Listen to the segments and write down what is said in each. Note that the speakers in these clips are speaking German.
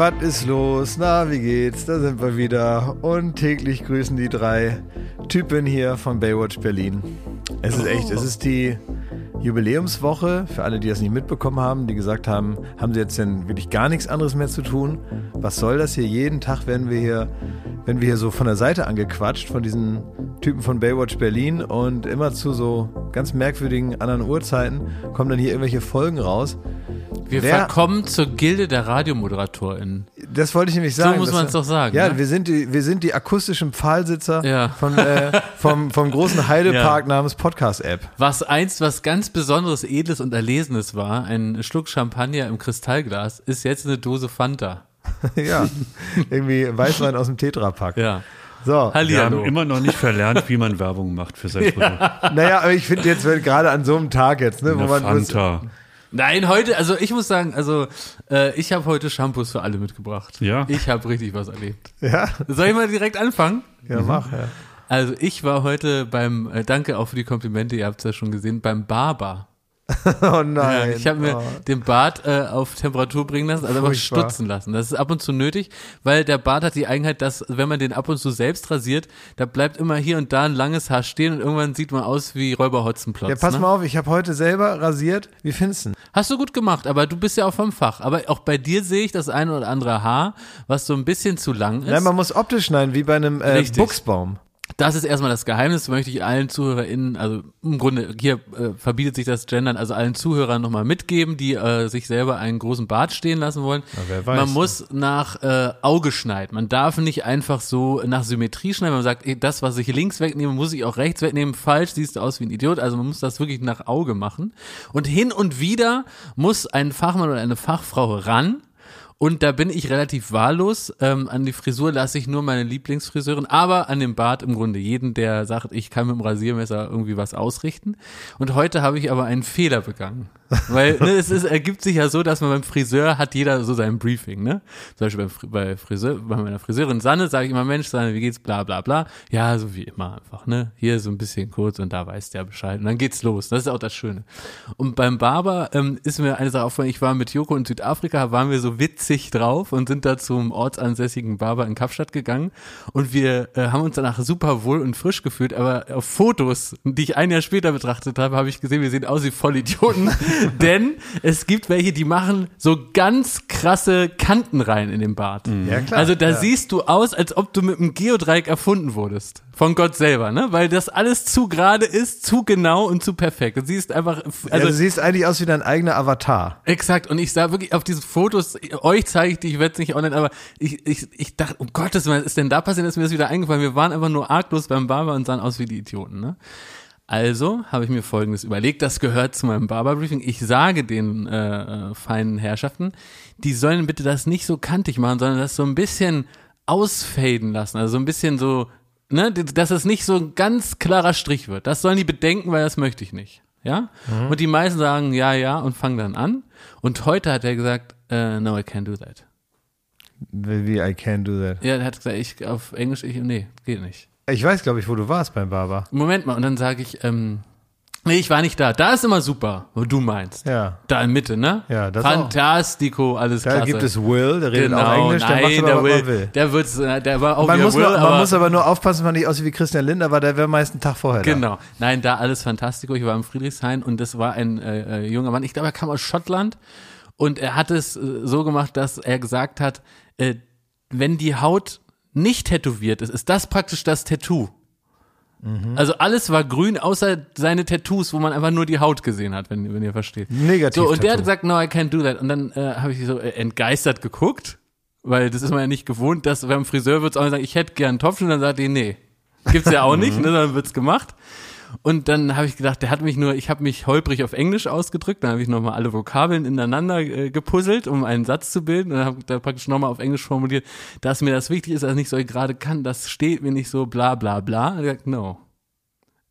Was ist los? Na, wie geht's? Da sind wir wieder. Und täglich grüßen die drei Typen hier von Baywatch Berlin. Es ist echt, es ist die Jubiläumswoche. Für alle, die das nicht mitbekommen haben, die gesagt haben, haben sie jetzt denn wirklich gar nichts anderes mehr zu tun? Was soll das hier? Jeden Tag werden wir hier, werden wir hier so von der Seite angequatscht von diesen Typen von Baywatch Berlin und immer zu so ganz merkwürdigen anderen Uhrzeiten kommen dann hier irgendwelche Folgen raus. Wir Wer- verkommen zur Gilde der RadiomoderatorInnen. Das wollte ich nämlich sagen. muss Das- man's doch sagen, Ja, ne? wir, sind die, wir sind die akustischen Pfahlsitzer Ja. von, äh, vom, vom großen Heidepark Ja. namens Podcast-App. Was einst was ganz Besonderes, Edles und Erlesenes war, ein Schluck Champagner im Kristallglas, ist jetzt eine Dose Fanta. ja, irgendwie Weißwein aus dem Tetrapack. Ja. So, Wir haben Hallihallo. immer noch nicht verlernt, wie man Werbung macht für sein Produkt. naja, aber ich finde jetzt wenn gerade an so einem Tag jetzt, ne, wo Eine man Fanta. Nein, heute, also ich muss sagen, also äh, ich habe heute Shampoos für alle mitgebracht. Ja. Ich habe richtig was erlebt. ja, Soll ich mal direkt anfangen? ja, mach, ja. Also ich war heute beim, äh, danke auch für die Komplimente, ihr habt es ja schon gesehen, beim Barber. Oh nein. Ja, ich habe mir oh. den Bart äh, auf Temperatur bringen lassen, also einfach stutzen lassen. Das ist ab und zu nötig, weil der Bart hat die Eigenheit, dass wenn man den ab und zu selbst rasiert, da bleibt immer hier und da ein langes Haar stehen und irgendwann sieht man aus wie Räuber Hotzenplotz. Ja, pass ne? mal auf, ich habe heute selber rasiert. Wie findest du? Hast du gut gemacht, aber du bist ja auch vom Fach. Aber auch bei dir sehe ich das eine oder andere Haar, was so ein bisschen zu lang ist. Nein, man muss optisch schneiden, wie bei einem äh. Buchsbaum. Das ist erstmal das Geheimnis, möchte ich allen ZuhörerInnen, also im Grunde hier äh, verbietet sich das Gendern, also allen Zuhörern nochmal mitgeben, die äh, sich selber einen großen Bart stehen lassen wollen. wer weiß. Man muss nach äh, Auge schneiden. Man darf nicht einfach so nach Symmetrie schneiden. Man sagt, ey, das, was ich links wegnehme, muss ich auch rechts wegnehmen. Falsch, siehst du aus wie ein Idiot. Also man muss das wirklich nach Auge machen. Und hin und wieder muss ein Fachmann oder eine Fachfrau ran. Und da bin ich relativ wahllos. Ähm, an die Frisur lasse ich nur meine Lieblingsfriseurin, aber an dem Bart im Grunde jeden, der sagt, ich kann mit dem Rasiermesser irgendwie was ausrichten. Und heute habe ich aber einen Fehler begangen. Weil ne, es ist, ergibt sich ja so, dass man beim Friseur hat jeder so sein Briefing, ne? Zum Beispiel beim, bei, Friseur, bei meiner Friseurin Sanne sage ich immer, Mensch, Sanne, wie geht's, bla bla bla. Ja, so wie immer einfach, ne? Hier so ein bisschen kurz und da weiß der Bescheid. Und dann geht's los. Das ist auch das Schöne. Und beim Barber ähm, ist mir eine Sache aufgefallen, ich war mit Joko in Südafrika, waren wir so witzig drauf und sind da zum ortsansässigen Barber in Kapstadt gegangen und wir äh, haben uns danach super wohl und frisch gefühlt, aber auf Fotos, die ich ein Jahr später betrachtet habe, habe ich gesehen, wir sehen aus wie Vollidioten, denn es gibt welche, die machen so ganz krasse Kanten rein in den Bart. Ja, klar. Also da ja. siehst du aus, als ob du mit einem Geodreieck erfunden wurdest. Von Gott selber, ne? Weil das alles zu gerade ist, zu genau und zu perfekt. Du siehst einfach, Also, also ja, du siehst eigentlich aus wie dein eigener Avatar. Exakt, und ich sah wirklich auf diesen Fotos, euch zeige ich die, ich werde es nicht online, aber ich, ich, ich dachte, um Gottes Willen, was ist denn da passiert, ist mir das wieder eingefallen. Wir waren einfach nur arglos beim Barber und sahen aus wie die Idioten, ne? Also habe ich mir Folgendes überlegt, das gehört zu meinem Barberbriefing. Ich sage den äh, äh, feinen Herrschaften, die sollen bitte das nicht so kantig machen, sondern das so ein bisschen ausfaden lassen, also so ein bisschen so, ne, dass es nicht so ein ganz klarer Strich wird. Das sollen die bedenken, weil das möchte ich nicht. Ja? Und die meisten sagen ja, ja und fangen dann an. Und heute hat er gesagt, äh, no, I can't do that. Wie I can do that. Ja, er hat gesagt, ich auf Englisch, ich, nee, geht nicht. Ich weiß, glaube ich, wo du warst beim Barber. Moment mal, und dann sage ich, ähm, nee, ich war nicht da. Da ist immer super, wo du meinst. Ja. Da in Mitte, ne? Ja, das auch. Fantastico, alles Da klasse. gibt es Will, der redet genau, auch Englisch, der macht nein, aber, der was will, will. der wird's, äh, der war auch Man muss, will, nur, aber, man muss aber nur aufpassen, man nicht aussieht wie Christian Lindner, weil der wäre meist einen Tag vorher da. Genau. Nein, da alles fantastico. Ich war im Friedrichshain und das war ein äh, äh, junger Mann. Ich glaube, er kam aus Schottland und er hat es äh, so gemacht, dass er gesagt hat, äh, wenn die Haut nicht tätowiert ist, ist das praktisch das Tattoo. Mhm. Also alles war grün, außer seine Tattoos, wo man einfach nur die Haut gesehen hat, wenn, wenn ihr versteht. Negativ. So, und der hat Tattoo. gesagt, no, I can't do that. Und dann äh, habe ich so äh, entgeistert geguckt, weil das ist man ja nicht gewohnt, dass beim Friseur wird's auch sagen, ich hätte gern einen Topf, und dann sagt die, nee. Gibt's ja auch nicht, ne, dann wird's gemacht. Und dann habe ich gedacht, der hat mich nur, ich habe mich holprig auf Englisch ausgedrückt, dann habe ich nochmal alle Vokabeln ineinander äh, gepuzzelt, um einen Satz zu bilden. Und dann habe ich da praktisch nochmal auf Englisch formuliert, dass mir das wichtig ist, dass ich nicht so gerade kann, das steht mir nicht so bla bla bla. Und er gesagt, no.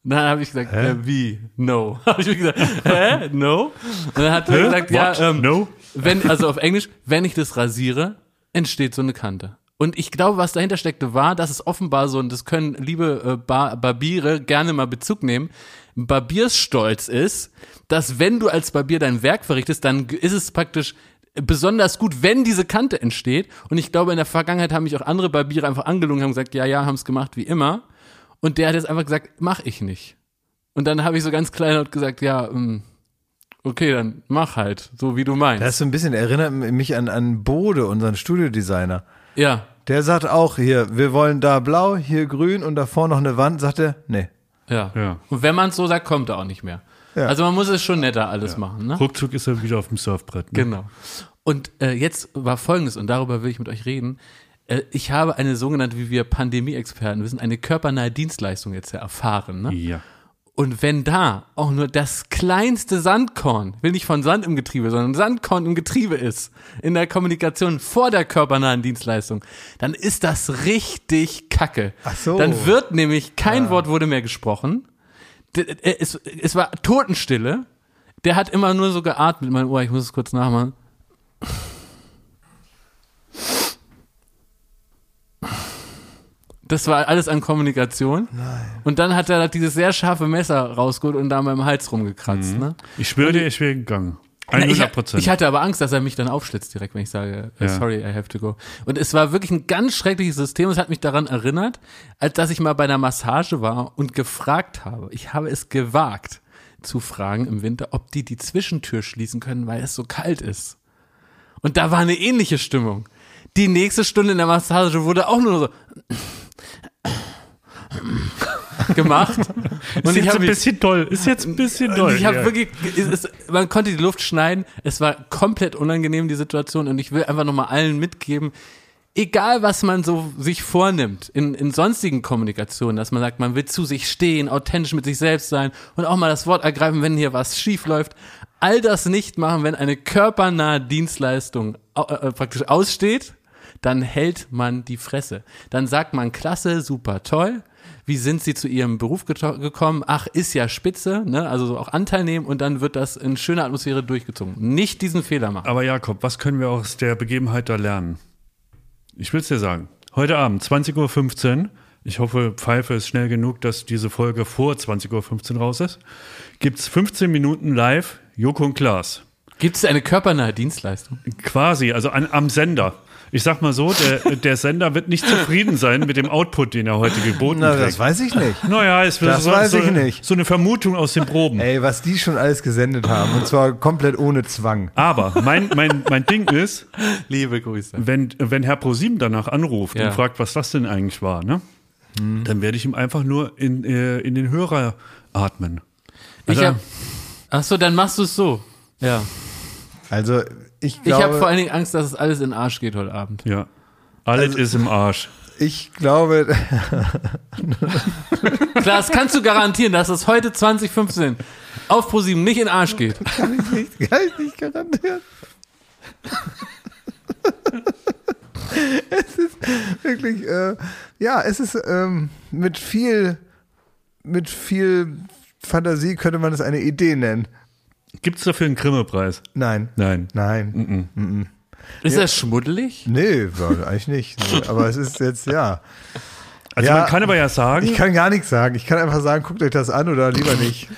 Dann habe ich gesagt, äh, wie? No. habe ich mir gesagt, hä? No? Und dann hat er gesagt, ja, ähm, no? wenn, also auf Englisch, wenn ich das rasiere, entsteht so eine Kante. Und ich glaube, was dahinter steckte, war, dass es offenbar so, und das können liebe äh, Bar Barbiere gerne mal Bezug nehmen, Barbiersstolz ist, dass wenn du als Barbier dein Werk verrichtest, dann ist es praktisch besonders gut, wenn diese Kante entsteht. Und ich glaube, in der Vergangenheit haben mich auch andere Barbiere einfach angelogen, haben gesagt, ja, ja, haben es gemacht wie immer. Und der hat jetzt einfach gesagt, mach ich nicht. Und dann habe ich so ganz kleinlaut gesagt, ja, ähm, okay, dann mach halt, so wie du meinst. Das ist so ein bisschen, erinnert mich an, an Bode, unseren Studiodesigner. Ja, Der sagt auch hier, wir wollen da blau, hier grün und davor noch eine Wand. Sagt er, nee. ja. Ja. Und wenn man es so sagt, kommt er auch nicht mehr. Ja. Also man muss es schon netter alles machen, ne? Ruckzuck ist er wieder auf dem Surfbrett. Ne? Genau. Und äh, jetzt war Folgendes, und darüber will ich mit euch reden. Äh, ich habe eine sogenannte, wie wir Pandemie-Experten wissen, eine körpernahe Dienstleistung jetzt ja erfahren. Ne? Ja. Und wenn da auch nur das kleinste Sandkorn, will nicht von Sand im Getriebe, sondern Sandkorn im Getriebe ist, in der Kommunikation vor der körpernahen Dienstleistung, dann ist das richtig kacke. Ach so. Dann wird nämlich, kein Wort wurde mehr gesprochen. Äh, Es, es war Totenstille. Der hat immer nur so geatmet in mein Ohr. Ich muss es kurz nachmachen. Das war alles an Kommunikation. Und dann hat er dieses sehr scharfe Messer rausgeholt und da an meinem Hals rumgekratzt. Ne? Ich schwöre dir, ich wäre gegangen. Na, Ich, 100 Prozent. ich hatte aber Angst, dass er mich dann aufschlitzt direkt, wenn ich sage, äh, Ja. sorry, I have to go. Und es war wirklich ein ganz schreckliches System. Es hat mich daran erinnert, als dass ich mal bei einer Massage war und gefragt habe. Ich habe es gewagt zu fragen im Winter, ob die die Zwischentür schließen können, weil es so kalt ist. Und da war eine ähnliche Stimmung. Die nächste Stunde in der Massage wurde auch nur so gemacht. ist Und ich jetzt ein bisschen doll. Ist jetzt ein bisschen doll. ich habe ja. wirklich, es, es, man konnte die Luft schneiden. Es war komplett unangenehm, die Situation. Und ich will einfach nochmal allen mitgeben, egal was man so sich vornimmt in, in sonstigen Kommunikationen, dass man sagt, man will zu sich stehen, authentisch mit sich selbst sein und auch mal das Wort ergreifen, wenn hier was schief läuft. All das nicht machen, wenn eine körpernahe Dienstleistung au- äh, praktisch aussteht, dann hält man die Fresse. Dann sagt man, klasse, super, toll. Wie sind Sie zu Ihrem Beruf gekommen? Ach, ist ja spitze, ne? Also so auch Anteil nehmen und dann wird das in schöner Atmosphäre durchgezogen. Nicht diesen Fehler machen. Aber Jakob, was können wir aus der Begebenheit da lernen? Ich will es dir sagen. Heute Abend, 20.15 Uhr, ich hoffe, Pfeife ist schnell genug, dass diese Folge vor 20.15 Uhr raus ist, gibt's 15 Minuten live Joko und Klaas. Gibt es eine körpernahe Dienstleistung? Quasi, also an, am Sender. Ich sag mal so, der, der Sender wird nicht zufrieden sein mit dem Output, den er heute geboten Na, kriegt. das weiß ich nicht. naja, es wird Das so, weiß so, ich nicht. so eine Vermutung aus den Proben. Ey, was die schon alles gesendet haben. Und zwar komplett ohne Zwang. Aber mein, mein, mein Ding ist, Liebe Grüße. wenn, wenn Herr ProSieben danach anruft Ja. und fragt, was das denn eigentlich war, ne? dann werde ich ihm einfach nur in, äh, in den Hörer atmen. Ich Also- hab, ach so, dann machst du es so. Ja. Also, ich Ich glaube, habe vor allen Dingen Angst, dass es alles in den Arsch geht heute Abend. Ja. Alles Also- ist im Arsch. ich glaube, Klar, das kannst du garantieren, dass es heute 2015 auf ProSieben nicht in den Arsch geht. kann ich nicht, kann ich nicht garantieren. es ist wirklich, äh, ja, es ist ähm, mit viel, mit viel Fantasie könnte man es eine Idee nennen. Gibt es dafür einen Grimme-Preis? Nein, Nein. nein, Ist das schmuddelig? nee, eigentlich nicht. Nee, aber es ist jetzt, ja. Also Ja, man kann aber ja sagen, Ich kann gar nichts sagen. Ich kann einfach sagen, guckt euch das an oder lieber nicht.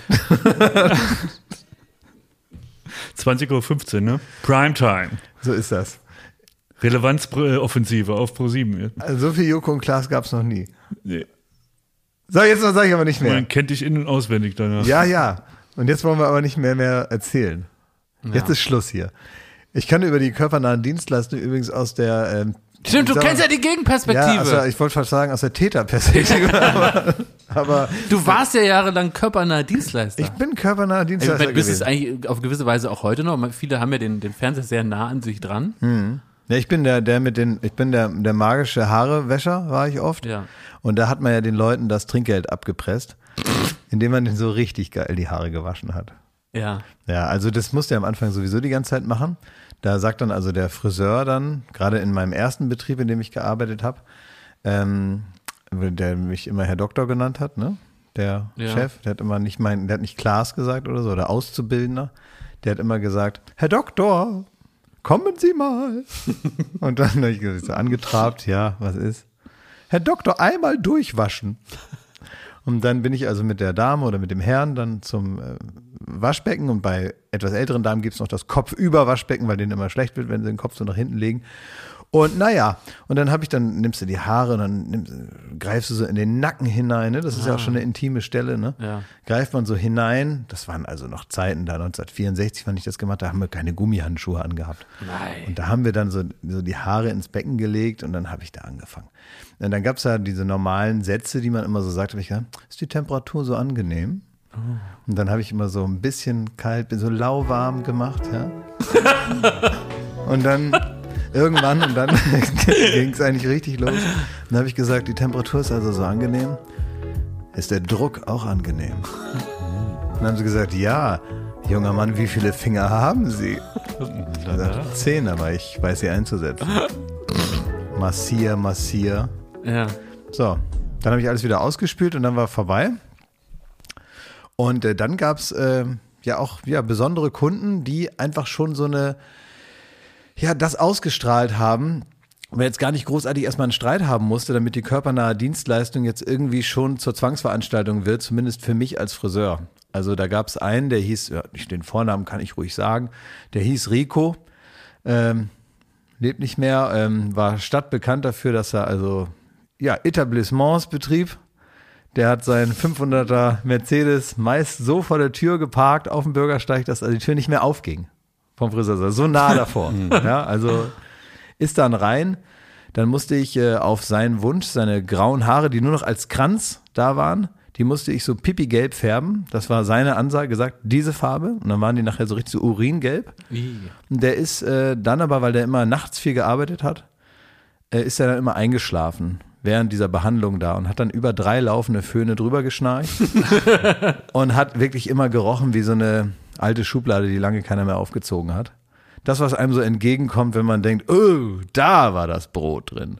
20.15 Uhr, ne? Primetime. So ist das. Relevanzoffensive auf Pro7. Also so viel Joko und Klaas gab es noch nie. Nee. So, jetzt sage ich aber nicht mehr. Man kennt dich in- und auswendig danach. Ja, ja. Und jetzt wollen wir aber nicht mehr mehr erzählen. Jetzt ist Schluss hier. Ich kann über die körpernahen Dienstleistungen übrigens aus der ähm, Stimmt, du kennst ja die Gegenperspektive. Ja, also ich wollte fast sagen aus der Täterperspektive, aber, aber du warst ja jahrelang körpernaher Dienstleister. ich bin körpernaher Ich Dienstleister du bist es eigentlich auf gewisse Weise auch heute noch. Viele haben ja den, den Fernseher sehr nah an sich dran. Ja, ich bin der, der mit den, ich bin der, der magische Haarewäscher, war ich oft. Ja. Und da hat man ja den Leuten das Trinkgeld abgepresst, indem man den so richtig geil die Haare gewaschen hat. Ja. Ja, also das musste er am Anfang sowieso die ganze Zeit machen. Da sagt dann also der Friseur dann, gerade in meinem ersten Betrieb, in dem ich gearbeitet habe, ähm, der mich immer Herr Doktor genannt hat, ne? Der Ja. Chef, der hat immer nicht mein, der hat nicht Klaas gesagt oder so, oder Auszubildender. Der hat immer gesagt, Herr Doktor, kommen Sie mal. Und dann habe ich so angetrabt, ja, was ist? Herr Doktor, einmal durchwaschen. Und dann bin ich also mit der Dame oder mit dem Herrn dann zum äh, Waschbecken und bei etwas älteren Damen gibt es noch das Kopfüber-Waschbecken, weil denen immer schlecht wird, wenn sie den Kopf so nach hinten legen. Und naja, und dann habe ich dann, nimmst du die Haare und dann nimmst, greifst du so in den Nacken hinein, ne? Das ist ja auch schon eine intime Stelle, ne? Ja. Greift man so hinein, das waren also noch Zeiten, da 1964, wann ich das gemacht, da haben wir keine Gummihandschuhe angehabt. Nein. Und da haben wir dann so, so die Haare ins Becken gelegt und dann habe ich da angefangen. Und dann gab es ja diese normalen Sätze, die man immer so sagt, hab ich gesagt, ist die Temperatur so angenehm? Und dann habe ich immer so ein bisschen kalt, so lauwarm gemacht, ja. und dann irgendwann, und dann ging es eigentlich richtig los. Dann habe ich gesagt, die Temperatur ist also so angenehm. Ist der Druck auch angenehm? Dann haben sie gesagt, ja, junger Mann, wie viele Finger haben Sie? Ich gesagt, zehn, aber ich weiß sie einzusetzen. Massier, massier. Ja. So, dann habe ich alles wieder ausgespült und dann war vorbei. Und äh, dann gab es äh, ja auch ja, besondere Kunden, die einfach schon so eine, ja, das ausgestrahlt haben, weil jetzt gar nicht großartig erstmal einen Streit haben musste, damit die körpernahe Dienstleistung jetzt irgendwie schon zur Zwangsveranstaltung wird, zumindest für mich als Friseur. Also da gab es einen, der hieß, ja, den Vornamen kann ich ruhig sagen, der hieß Rico, ähm, lebt nicht mehr, ähm, war stadtbekannt dafür, dass er also ja, Etablissements betrieb. Der hat seinen 500er Mercedes meist so vor der Tür geparkt auf dem Bürgersteig, dass also die Tür nicht mehr aufging vom Friseur. So nah davor. ja, also ist dann rein. Dann musste ich äh, auf seinen Wunsch seine grauen Haare, die nur noch als Kranz da waren, die musste ich so pipi-gelb färben. Das war seine Ansage, gesagt, diese Farbe. Und dann waren die nachher so richtig so uringelb. Und der ist äh, dann aber, weil der immer nachts viel gearbeitet hat, äh, ist er dann immer eingeschlafen während dieser Behandlung da und hat dann über drei laufende Föhne drüber geschnarcht und hat wirklich immer gerochen wie so eine alte Schublade, die lange keiner mehr aufgezogen hat. Das, was einem so entgegenkommt, wenn man denkt, oh, da war das Brot drin.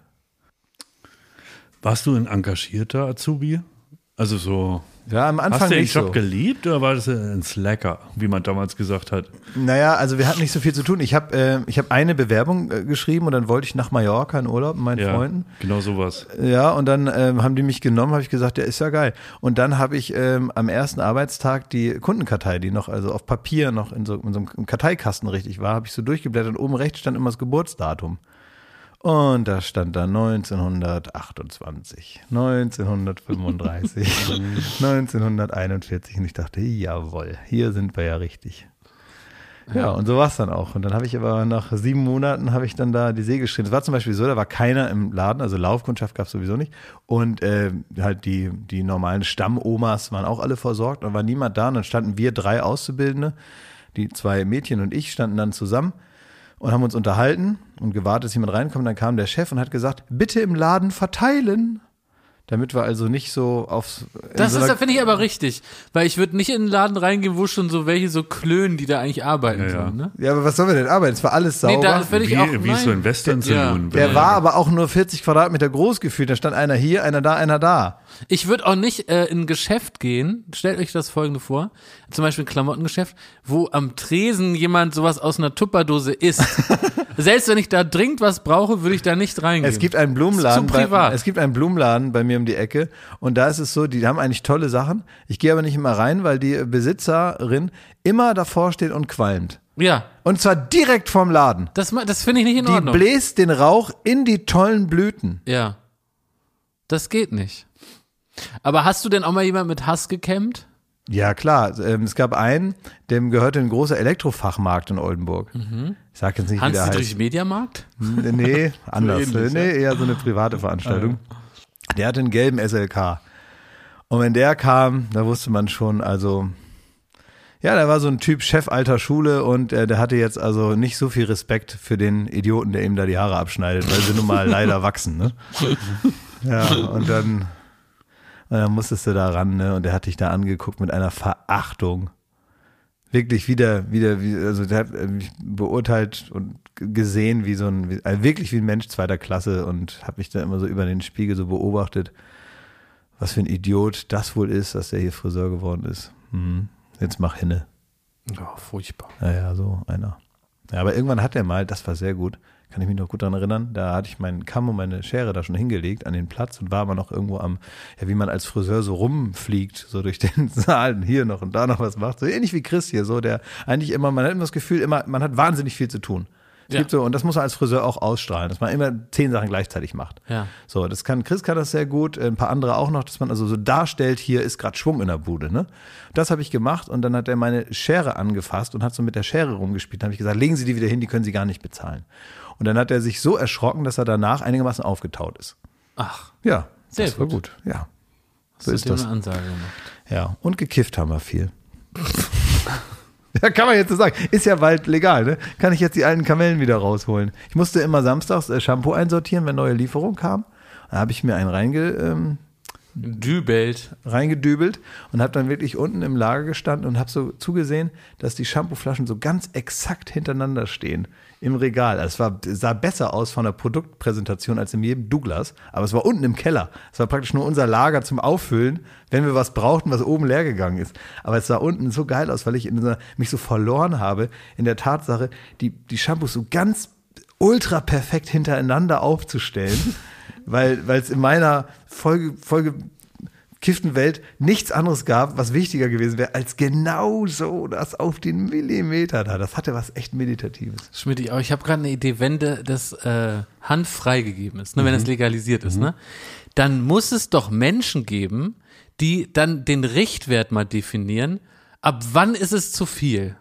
Warst du ein engagierter Azubi? Also so. Ja, am Anfang Hast du den Job so. geliebt oder war das ein Slacker, wie man damals gesagt hat? Naja, also wir hatten nicht so viel zu tun. Ich habe äh, ich hab eine Bewerbung äh, geschrieben und dann wollte ich nach Mallorca in Urlaub mit meinen Ja, Freunden. genau sowas. Ja, und dann ähm, haben die mich genommen, habe ich gesagt, ja, ist ja geil. Und dann habe ich ähm, am ersten Arbeitstag die Kundenkartei, die noch also auf Papier noch in so, in so einem Karteikasten richtig war, habe ich so durchgeblättert und oben rechts stand immer das Geburtsdatum. Und da stand da 1928, 1935, 1941 und ich dachte, jawohl, hier sind wir ja richtig. Ja, und so war es dann auch. Und dann habe ich aber nach sieben Monaten habe ich dann da die Säge geschrieben. Es war zum Beispiel so, da war keiner im Laden, also Laufkundschaft gab es sowieso nicht. Und äh, halt die, die normalen Stammomas waren auch alle versorgt. Und war niemand da. Und dann standen wir drei Auszubildende, die zwei Mädchen und ich standen dann zusammen und haben uns unterhalten und gewartet, dass jemand reinkommt. Dann kam der Chef und hat gesagt, bitte im Laden verteilen. Damit wir also nicht so aufs. Das so ist, finde ich aber richtig. Weil ich würde nicht in den Laden reingehen, wo schon so welche so klönen, die da eigentlich arbeiten Ja, ja. sollen, ne? Ja, aber was sollen wir denn arbeiten? Es war alles sauber. Nee, da ich Wie, auch. wie so ein Western Ja. Saloon. Der war aber auch nur 40 Quadratmeter groß gefühlt. Da stand einer hier, einer da, einer da. Ich würde auch nicht äh, in ein Geschäft gehen. Stellt euch das folgende vor. Zum Beispiel ein Klamottengeschäft, wo am Tresen jemand sowas aus einer Tupperdose isst. Selbst wenn ich da dringend was brauche, würde ich da nicht reingehen. Es gibt einen Blumenladen. Zu privat. Bei, es gibt einen Blumenladen bei mir um die Ecke. Und da ist es so, die haben eigentlich tolle Sachen. Ich gehe aber nicht immer rein, weil die Besitzerin immer davor steht und qualmt. ja, Und zwar direkt vorm Laden. das, das finde ich nicht in Die Ordnung. bläst den Rauch in die tollen Blüten. Ja. Das geht nicht. Aber hast du denn auch mal jemand mit Hass gekämmt? Ja, klar. Ähm, Es gab einen, dem gehörte ein großer Elektrofachmarkt in Oldenburg. Ich sag jetzt nicht, wie der heißt. Hans-Dietrich Mediamarkt? Nee, anders. ähnlich, nee, eher so eine private Veranstaltung. Der hatte einen gelben SLK. Und wenn der kam, da wusste man schon, also, ja, der war so ein Typ Chef alter Schule und äh, der hatte jetzt also nicht so viel Respekt für den Idioten, der ihm da die Haare abschneidet, weil sie nun mal leider wachsen, ne? Ja, und dann, und dann musstest du da ran, ne? Und der hat dich da angeguckt mit einer Verachtung. Wirklich wieder, wieder, wie, also der hat äh, mich beurteilt und gesehen wie so ein, wie, also wirklich wie ein Mensch zweiter Klasse und habe mich da immer so über den Spiegel so beobachtet, was für ein Idiot das wohl ist, dass der hier Friseur geworden ist. Hm, jetzt mach hinne. Ja, furchtbar. Naja, so einer. Ja, aber irgendwann hat er mal, das war sehr gut, kann ich mich noch gut daran erinnern. Da hatte ich meinen Kamm und meine Schere da schon hingelegt an den Platz und war aber noch irgendwo am, ja, wie man als Friseur so rumfliegt, so durch den Saal, und hier noch und da noch was macht. So ähnlich wie Chris hier, so der eigentlich immer, man hat immer das Gefühl, immer, man hat wahnsinnig viel zu tun. Es Ja. gibt so, und das muss man als Friseur auch ausstrahlen, dass man immer zehn Sachen gleichzeitig macht. Ja. So, das kann, Chris kann das sehr gut, ein paar andere auch noch, dass man also so darstellt, hier ist gerade Schwung in der Bude, ne? Das habe ich gemacht und dann hat er meine Schere angefasst und hat so mit der Schere rumgespielt. Dann habe ich gesagt, legen Sie die wieder hin, die können Sie gar nicht bezahlen. Und dann hat er sich so erschrocken, dass er danach einigermaßen aufgetaut ist. Ach, Ja, Sehr das war gut. gut. Ja, hast so du ist dir das. eine Ansage gemacht. Ja, und gekifft haben wir viel. Ja, kann man jetzt so sagen. Ist ja bald legal, ne? Kann ich jetzt die alten Kamellen wieder rausholen. Ich musste immer samstags äh, Shampoo einsortieren, wenn neue Lieferung kam. Da habe ich mir einen reinge, ähm, Dübelt. reingedübelt und habe dann wirklich unten im Lager gestanden und habe so zugesehen, dass die Shampooflaschen so ganz exakt hintereinander stehen im Regal. Also es war, sah besser aus von der Produktpräsentation als in jedem Douglas, aber es war unten im Keller. Es war praktisch nur unser Lager zum Auffüllen, wenn wir was brauchten, was oben leer gegangen ist. Aber es sah unten so geil aus, weil ich dieser, mich so verloren habe in der Tatsache, die, die Shampoos so ganz ultra perfekt hintereinander aufzustellen, weil weil es in meiner Folge, Folge kifften Welt nichts anderes gab, was wichtiger gewesen wäre, als genau so das auf den Millimeter da. Das hatte was echt Meditatives. Schmidt, aber ich habe gerade eine Idee, wenn das äh, Hand freigegeben ist, ne, wenn das legalisiert ist, ne, dann muss es doch Menschen geben, die dann den Richtwert mal definieren, ab wann ist es zu viel?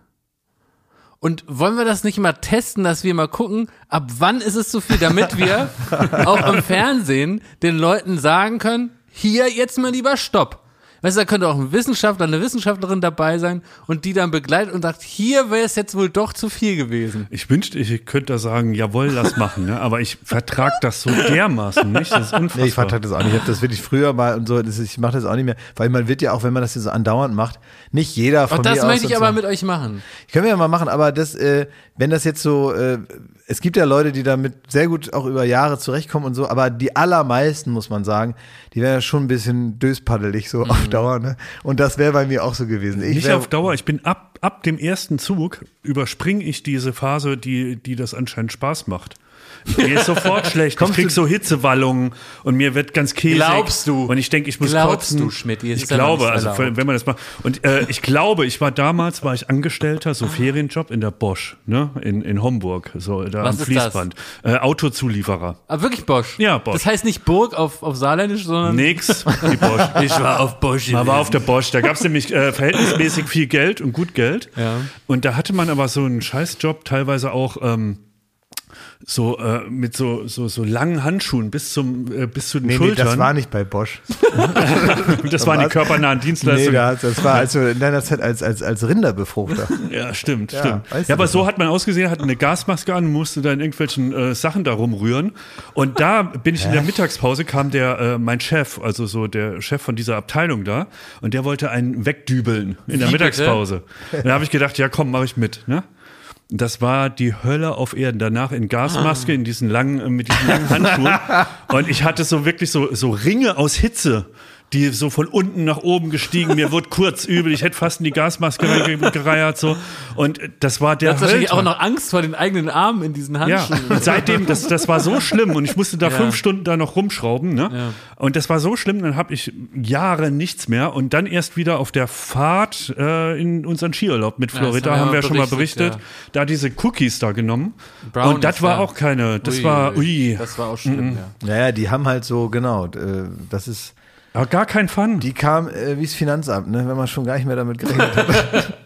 Und wollen wir das nicht mal testen, dass wir mal gucken, ab wann ist es zu viel, damit wir auch im Fernsehen den Leuten sagen können, hier jetzt mal lieber Stopp. Weißt du, da könnte auch ein Wissenschaftler, eine Wissenschaftlerin dabei sein und die dann begleitet und sagt, hier wäre es jetzt wohl doch zu viel gewesen. Ich wünschte, ich könnte da sagen, jawohl, lass machen, ne? aber ich vertrag das so dermaßen nicht. Das ist unfassbar. Nee, ich vertrag das auch nicht. Ich habe das wirklich früher mal und so, das ist, ich mache das auch nicht mehr, weil man wird ja auch, wenn man das hier so andauernd macht, nicht jeder von Und das mir möchte ich aber so. mit euch machen. Können wir ja mal machen, aber das, äh, wenn das jetzt so, äh, es gibt ja Leute, die damit sehr gut auch über Jahre zurechtkommen und so, aber die allermeisten, muss man sagen, die wären ja schon ein bisschen döspaddelig so auf Dauer, ne? Und das wäre bei mir auch so gewesen. Ich Nicht wär, auf Dauer. Ich bin ab, ab dem ersten Zug überspringe ich diese Phase, die, die das anscheinend Spaß macht. Mir ist sofort schlecht. Ich Kommst krieg du- so Hitzewallungen und mir wird ganz käsig. Glaubst du? Und ich denke, ich muss Glaubst kotzen. du, Schmidt? Ich glaube, also erlaubt. wenn man das macht. Und äh, ich glaube, ich war damals, war ich Angestellter, so Ferienjob in der Bosch, ne, in, in Homburg, so da Was am Fließband. Äh, Autozulieferer. Aber wirklich Bosch. Ja, Bosch. Das heißt nicht Burg auf, auf Saarländisch, sondern Nix, die Bosch. ich war auf Bosch. Man war auf der Bosch, da gab es nämlich äh, verhältnismäßig viel Geld und gut Geld. Ja. Und da hatte man aber so einen Scheißjob, teilweise auch ähm, so äh, mit so, so, so langen Handschuhen bis zum äh, bis zu den nee, nee, Schultern. das war nicht bei Bosch. das waren die körpernahen Nee, Dienstleistungen. das, das war also in deiner Zeit als, als, als Rinderbefruchter. Ja, stimmt, Ja, stimmt. Ja, aber so hat man ausgesehen, hat eine Gasmaske an, musste da in irgendwelchen äh, Sachen da rumrühren. Und da bin ich in der Mittagspause, kam der, äh, mein Chef, also so der Chef von dieser Abteilung da, und der wollte einen wegdübeln in der Wie Mittagspause. Und da habe ich gedacht, ja komm, mache ich mit, ne? Das war die Hölle auf Erden. Danach in Gasmaske, in diesen langen, mit diesen langen Handschuhen. Und ich hatte so wirklich so, so Ringe aus Hitze, die so von unten nach oben gestiegen. Mir wurde kurz übel. Ich hätte fast in die Gasmaske reingereiert, so. Und das war Du der hast wahrscheinlich auch noch Angst vor den eigenen Armen in diesen Ja, Handschuhen. und seitdem, das, das war so schlimm und ich musste da Ja. fünf Stunden da noch rumschrauben, ne? Ja. Und das war so schlimm, dann habe ich Jahre nichts mehr und dann erst wieder auf der Fahrt äh, in unseren Skiurlaub mit Ja, Florida, haben wir haben wir schon mal berichtet, da diese Cookies da genommen Brownies, und das war ja. auch keine, das Ui, war, ui, Das war auch schlimm, ja. Naja, die haben halt so, genau, äh, das ist, aber gar kein Fun. die kam äh, wie das Finanzamt, ne, wenn man schon gar nicht mehr damit gerechnet hat.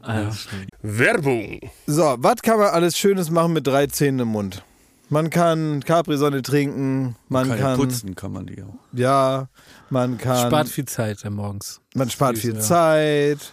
Ah, das stimmt. Werbung. So, was kann man alles Schönes machen mit drei Zähnen im Mund? Man kann Capri-Sonne trinken, man kann, kann man die auch. ja, man kann, Spart viel Zeit ja, morgens. man spart viel ja. Zeit.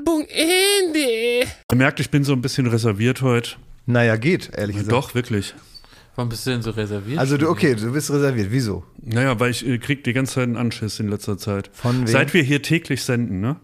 Werbung Ende. Ihr merkt, ich bin so ein bisschen reserviert heute. Naja, geht, ehrlich gesagt. Doch, wirklich. Warum bist du denn so reserviert? Also du, okay, du bist reserviert. Wieso? Naja, weil ich äh, krieg die ganze Zeit einen Anschiss in letzter Zeit. Von wem? Seit wir hier täglich senden, ne?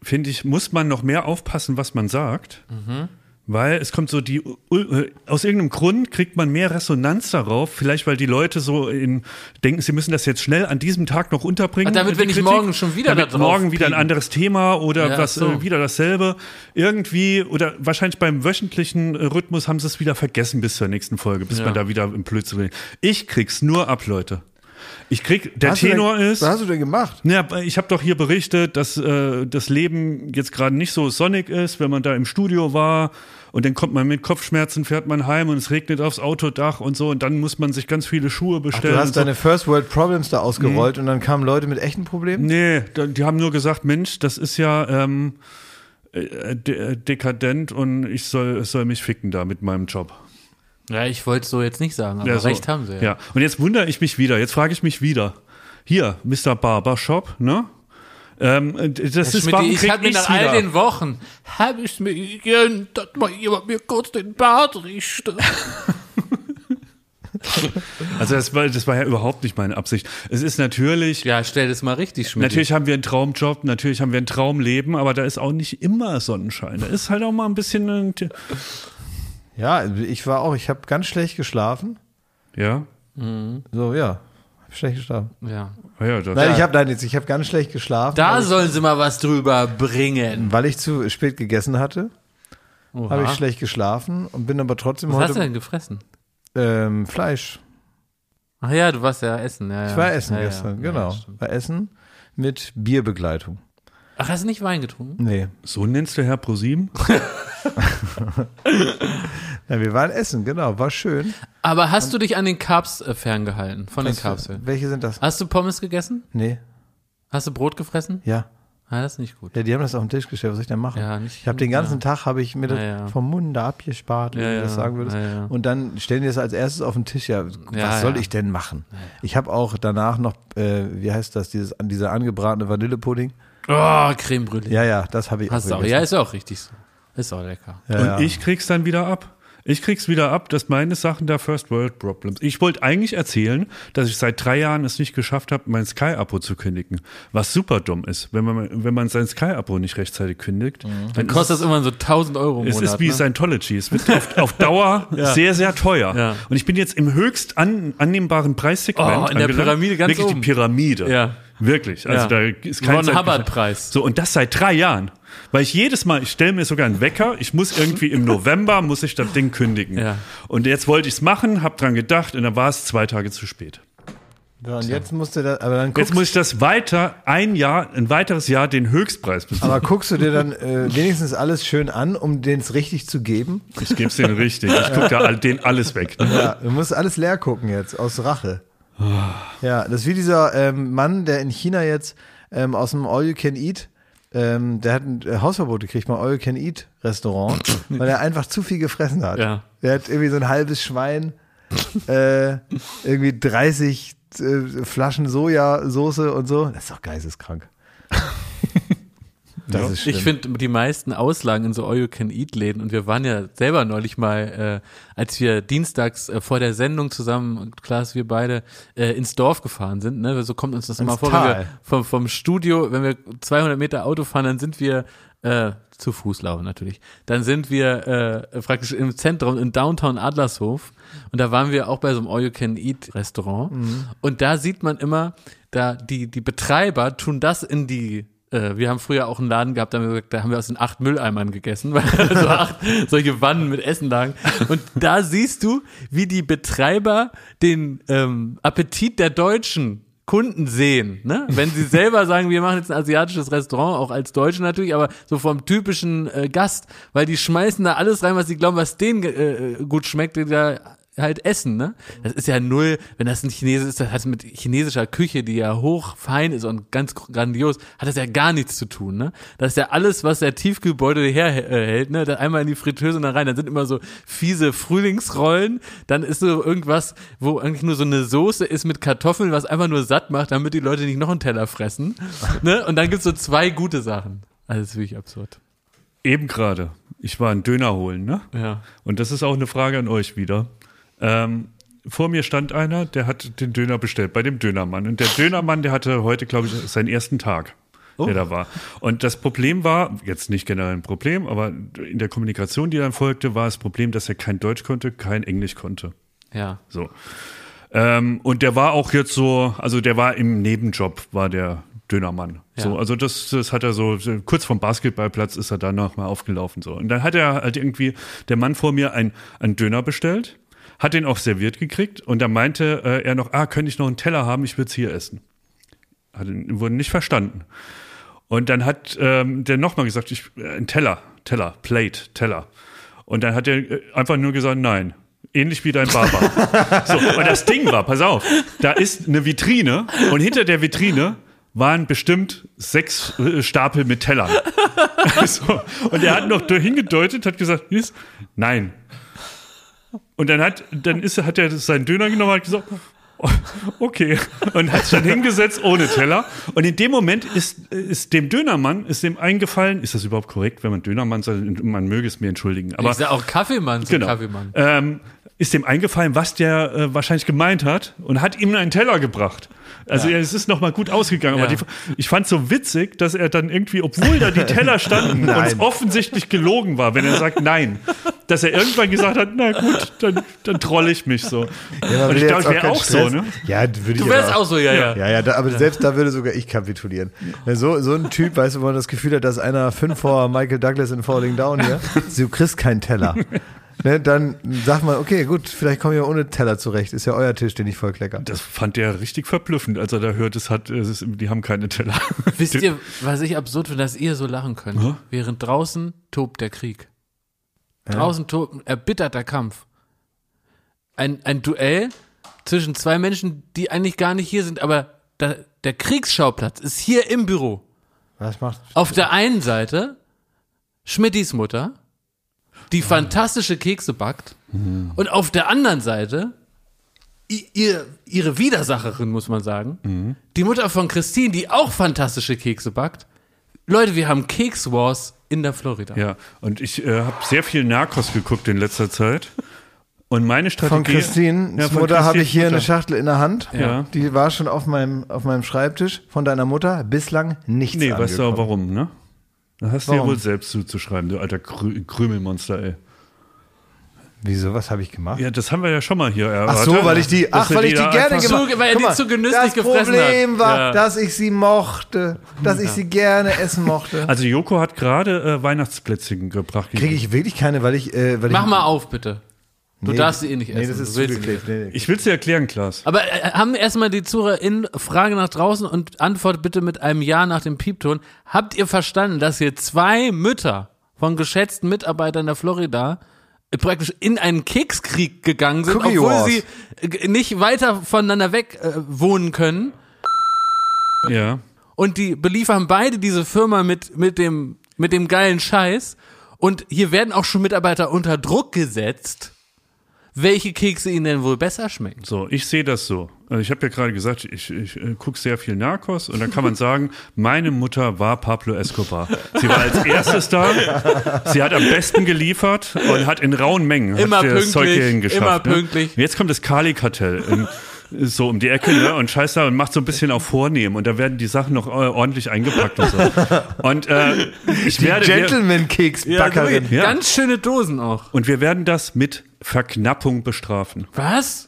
Finde ich, muss man noch mehr aufpassen, was man sagt. Mhm. Weil es kommt so die, äh, aus irgendeinem Grund kriegt man mehr Resonanz darauf. Vielleicht, weil die Leute so in, denken, sie müssen das jetzt schnell an diesem Tag noch unterbringen. Ach, damit wir nicht Kritik. morgen schon wieder damit da drauf morgen wieder ein anderes Thema oder Ja, was, so. äh, wieder dasselbe. Irgendwie, oder wahrscheinlich beim wöchentlichen äh, Rhythmus haben sie es wieder vergessen bis zur nächsten Folge, bis Ja. man da wieder im Blödsinn will. Ich krieg's nur ab, Leute. Ich krieg, der Was hast Tenor denn, ist. Was hast du denn gemacht? Ja, ich habe doch hier berichtet, dass äh, das Leben jetzt gerade nicht so sonnig ist, wenn man da im Studio war und dann kommt man mit Kopfschmerzen, fährt man heim und es regnet aufs Autodach und so und dann muss man sich ganz viele Schuhe Ach, bestellen. du hast und so. deine First World Problems da ausgerollt und dann kamen Leute mit echten Problemen? Nee, die haben nur gesagt, Mensch, das ist ja ähm, äh, de dekadent und ich soll, soll mich ficken da mit meinem Job. ja, ich wollte es so jetzt nicht sagen, aber Ja, so. recht haben sie ja. Ja, und jetzt wundere ich mich wieder, jetzt frage ich mich wieder. Hier, Mr. Barbershop, ne? Ähm, das Herr ist, warum ich habe mir nach all den Wochen, habe ich mir gegönnt, dass mal jemand mir kurz den Bart richtet. Also das war, das war ja überhaupt nicht meine Absicht. Es ist natürlich, Ja, stell das mal richtig, Schmidt. natürlich haben wir einen Traumjob, natürlich haben wir ein Traumleben, aber da ist auch nicht immer Sonnenschein. Da ist halt auch mal ein bisschen, ein- Ja, ich war auch, ich habe ganz schlecht geschlafen. ja, So, ja, schlecht geschlafen. Ja. ja, das, Nein, ich habe nein, jetzt, ich habe ganz schlecht geschlafen, Da sollen sie mal was drüber bringen. weil ich zu spät gegessen hatte. Habe ich schlecht geschlafen und bin aber trotzdem Was hast du heute denn gefressen? ähm, Fleisch. Ach ja, du warst ja essen. Ja, ja. Ich war essen ja, gestern, ja. genau. War essen mit Bierbegleitung. Ach, hast du nicht Wein getrunken? Nee. so nennst du Herr ProSieben? Ja, wir waren essen, genau, war schön. Aber hast du dich an den Carbs äh, ferngehalten? Von den Carbs? fern? Welche sind das? Hast du Pommes gegessen? Nee, Hast du Brot gefressen? ja. Ah, das ist nicht gut. Ja, die haben das auf den Tisch gestellt, was soll ich denn machen? Ja, nicht- ich habe den ganzen ja. Tag, habe ich mir das Ja, ja. vom Munde abgespart, wie Ja, du ja. das sagen würdest. Ja, ja. Und dann stellen die das als erstes auf den Tisch. Ja, was Ja, soll ja. ich denn machen? Ich habe auch danach noch, äh, wie heißt das, dieses, dieser angebratene Vanillepudding. Oh, Creme Brûlée. Ja, ja, das habe ich Hast du auch. gegessen. Ja, ist auch richtig so. Ist auch lecker. Ja, Und ja. ich krieg's dann wieder ab. Ich krieg's wieder ab, dass meine Sachen da First World Problems. Ich wollte eigentlich erzählen, dass ich seit drei Jahren es nicht geschafft habe, mein Sky-Abo zu kündigen. Was super dumm ist, wenn man, wenn man sein Sky-Abo nicht rechtzeitig kündigt. Dann kostet das immer so 1000 Euro im Es Monat. ist wie ne? Scientology. Es wird auf, auf Dauer sehr, sehr teuer. Ja. Und ich bin jetzt im höchst an, annehmbaren Preissegment. Oh, in der angelangt. Pyramide ganz Wirklich oben. die Pyramide. Ja. Wirklich. Also Ja. da ist kein Ron Hubbard-Preis. So, und das seit drei Jahren. Weil ich jedes Mal, ich stelle mir sogar einen Wecker, ich muss irgendwie im November, muss ich das Ding kündigen. Ja. Und jetzt wollte ich es machen, hab dran gedacht und dann war es zwei Tage zu spät. So, und jetzt musst du da, aber dann Jetzt muss ich das weiter, ein Jahr, ein weiteres Jahr den Höchstpreis bezahlen. aber guckst du dir dann äh, wenigstens alles schön an, um den es richtig zu geben? Ich gebe es denen richtig. Ich gucke da all, den alles weg. Ne? Ja, du musst alles leer gucken jetzt, aus Rache. Ja, das ist wie dieser ähm, Mann, der in China jetzt ähm, aus dem All You Can Eat, ähm, der hat ein äh, Hausverbot gekriegt beim All Can Eat Restaurant, weil er einfach zu viel gefressen hat. Ja. Der hat irgendwie so ein halbes Schwein, äh, irgendwie 30 äh, Flaschen Sojasauce und so. Das ist doch geisteskrank. Das ist schlimm. Ich finde die meisten Auslagen in so All-You-Can-Eat-Läden und wir waren ja selber neulich mal, äh, als wir dienstags äh, vor der Sendung zusammen, Klaas, wir beide, äh, ins Dorf gefahren sind, ne? so kommt uns das immer vor, wenn wir vom, vom Studio, wenn wir 200 Meter Auto fahren, dann sind wir äh, zu Fuß laufen natürlich. Dann sind wir äh, praktisch im Zentrum in Downtown Adlershof und da waren wir auch bei so einem All-You-Can-Eat-Restaurant und da sieht man immer, da die die Betreiber tun das in die wir haben früher auch einen Laden gehabt, da haben wir, gesagt, da haben wir aus den acht Mülleimern gegessen, weil so acht solche Wannen mit Essen lagen. Und da siehst du, wie die Betreiber den ähm, Appetit der Deutschen Kunden sehen, ne? Wenn sie selber sagen, wir machen jetzt ein asiatisches Restaurant, auch als Deutsche natürlich, aber so vom typischen äh, Gast, weil die schmeißen da alles rein, was sie glauben, was denen äh, gut schmeckt, da halt essen, ne? Das ist ja null, wenn das ein Chinese ist, das hat mit chinesischer Küche, die ja hoch fein ist und ganz grandios, hat das ja gar nichts zu tun, ne? Das ist ja alles, was der Tiefkühlbeutel herhält, ne? Da einmal in die Fritteuse und dann rein, dann sind immer so fiese Frühlingsrollen, dann ist so irgendwas, wo eigentlich nur so eine Soße ist mit Kartoffeln, was einfach nur satt macht, damit die Leute nicht noch einen Teller fressen, ne? Und dann gibt's so zwei gute Sachen. Also das ist wirklich absurd. Eben gerade. Ich war einen Döner holen, ne? Ja. Und das ist auch eine Frage an euch wieder. Ähm, vor mir stand einer, der hat den Döner bestellt bei dem Dönermann. Und der Dönermann, der hatte heute, glaube ich, seinen ersten Tag, der da war. Und das Problem war, jetzt nicht generell ein Problem, aber in der Kommunikation, die dann folgte, war das Problem, dass er kein Deutsch konnte, kein Englisch konnte. Ja. So. Ähm, und der war auch jetzt so, also der war im Nebenjob, war der Dönermann. Ja. So, also das, das hat er so, kurz vom Basketballplatz ist er danach mal aufgelaufen. So. Und dann hat er halt irgendwie, der Mann vor mir ein, einen Döner bestellt, hat den auch serviert gekriegt und da meinte äh, er noch, ah, könnte ich noch einen Teller haben, ich würde es hier essen. Hat ihn, wurde nicht verstanden. Und dann hat ähm, der nochmal gesagt, ich, äh, ein Teller, Teller, Plate, Teller. Und dann hat er äh, einfach nur gesagt, nein. Ähnlich wie dein Barber. so, und das Ding war, pass auf, da ist eine Vitrine und hinter der Vitrine waren bestimmt sechs äh, Stapel mit Tellern. so, und er hat noch hingedeutet, hat gesagt, nein. Und dann hat, dann ist, hat er seinen Döner genommen und hat gesagt, oh, okay. Und hat sich dann hingesetzt ohne Teller. Und in dem Moment ist, ist dem Dönermann, ist dem eingefallen, ist das überhaupt korrekt, wenn man Dönermann sagt, man möge es mir entschuldigen. Aber ich sag auch Kaffeemann zum genau. Kaffeemann. Ähm, ist dem eingefallen, was der äh, wahrscheinlich gemeint hat und hat ihm einen Teller gebracht. Also ja. es ist nochmal gut ausgegangen, Ja. aber die, ich fand so witzig, dass er dann irgendwie, obwohl da die Teller standen und es offensichtlich gelogen war, wenn er sagt nein, dass er irgendwann gesagt hat, na gut, dann, dann trolle ich mich so. Ja, und ich glaube, ich wäre auch so, ne? Ja, würde ich Du aber wärst auch so, ja, ja. Ja, ja, da, aber selbst da würde sogar ich kapitulieren. So, so ein Typ, weißt du, wo man das Gefühl hat, dass einer fünf vor Michael Douglas in Falling Down hier, du kriegst keinen Teller. Ne, dann sagt man, okay, gut, vielleicht komme ich ja ohne Teller zurecht. Ist ja euer Tisch, den ich voll klecker. Das fand der richtig verblüffend, als er da hört, es hat, es ist, die haben keine Teller. Wisst ihr, was ich absurd finde, dass ihr so lachen könnt? Hä? Während draußen tobt der Krieg. Draußen tobt ein erbitterter Kampf. Ein, ein Duell zwischen zwei Menschen, die eigentlich gar nicht hier sind, aber da, der Kriegsschauplatz ist hier im Büro. Was macht? Auf der einen Seite Schmittis Mutter, die fantastische Kekse backt, und auf der anderen Seite ihr, ihre Widersacherin, muss man sagen, die Mutter von Christine, die auch fantastische Kekse backt. Leute, wir haben Kekswars in der Florida. Ja, und ich äh, habe sehr viel Narcos geguckt in letzter Zeit. Und meine Strategie. Von Christines Ja, von Mutter habe ich hier eine Mutter. Schachtel in der Hand. Ja. Die war schon auf meinem, auf meinem Schreibtisch. Von deiner Mutter bislang nichts Nee, weißt du angekommen. auch warum, ne? Da hast du dir wohl selbst zuzuschreiben, du alter Krü Krümelmonster, ey. Wieso, was habe ich gemacht? Ja, das haben wir ja schon mal hier Ach erörtert. so, weil ich die, ach, weil ich die gerne gemacht Zu- weil er die zu genüsslich Das gefressen Problem hat. war, Ja. dass ich sie mochte, dass ich sie gerne essen mochte. Also Joko hat gerade äh, Weihnachtsplätzchen gebracht. Kriege ich wirklich keine, weil ich, äh, weil Mach ich, mal auf, bitte. Du Nee, darfst sie eh nicht essen. Nee, das ist du willst sie zugeklebt. nicht. Nee, nee. Ich will es dir erklären, Klaas. Aber äh, haben erstmal die ZuhörerInnen Frage nach draußen und antwortet bitte mit einem Ja nach dem Piepton. Habt ihr verstanden, dass hier zwei Mütter von geschätzten Mitarbeitern der Florida äh, praktisch in einen Kekskrieg gegangen sind, Cookie obwohl Wars. sie äh, nicht weiter voneinander weg äh, wohnen können? Ja. und die beliefern beide diese Firma mit, mit dem, mit dem geilen Scheiß. Und hier werden auch schon Mitarbeiter unter Druck gesetzt, welche Kekse ihnen denn wohl besser schmecken. So, ich sehe das so. Also ich habe ja gerade gesagt, ich, ich äh, gucke sehr viel Narcos und dann kann man sagen, meine Mutter war Pablo Escobar. Sie war als erstes da, sie hat am besten geliefert und hat in rauen Mengen Immer sie das Zeug pünktlich, hierhin geschafft. immer ne? pünktlich. Und Jetzt kommt das Kali-Kartell. So um die Ecke ne? und scheiß da und macht so ein bisschen auf Vornehmen und da werden die Sachen noch äh, ordentlich eingepackt und so. Und äh, ich werde wir, Gentleman-Keksbackerin. Ja. Ganz schöne Dosen auch. und wir werden das mit Verknappung bestrafen. Was?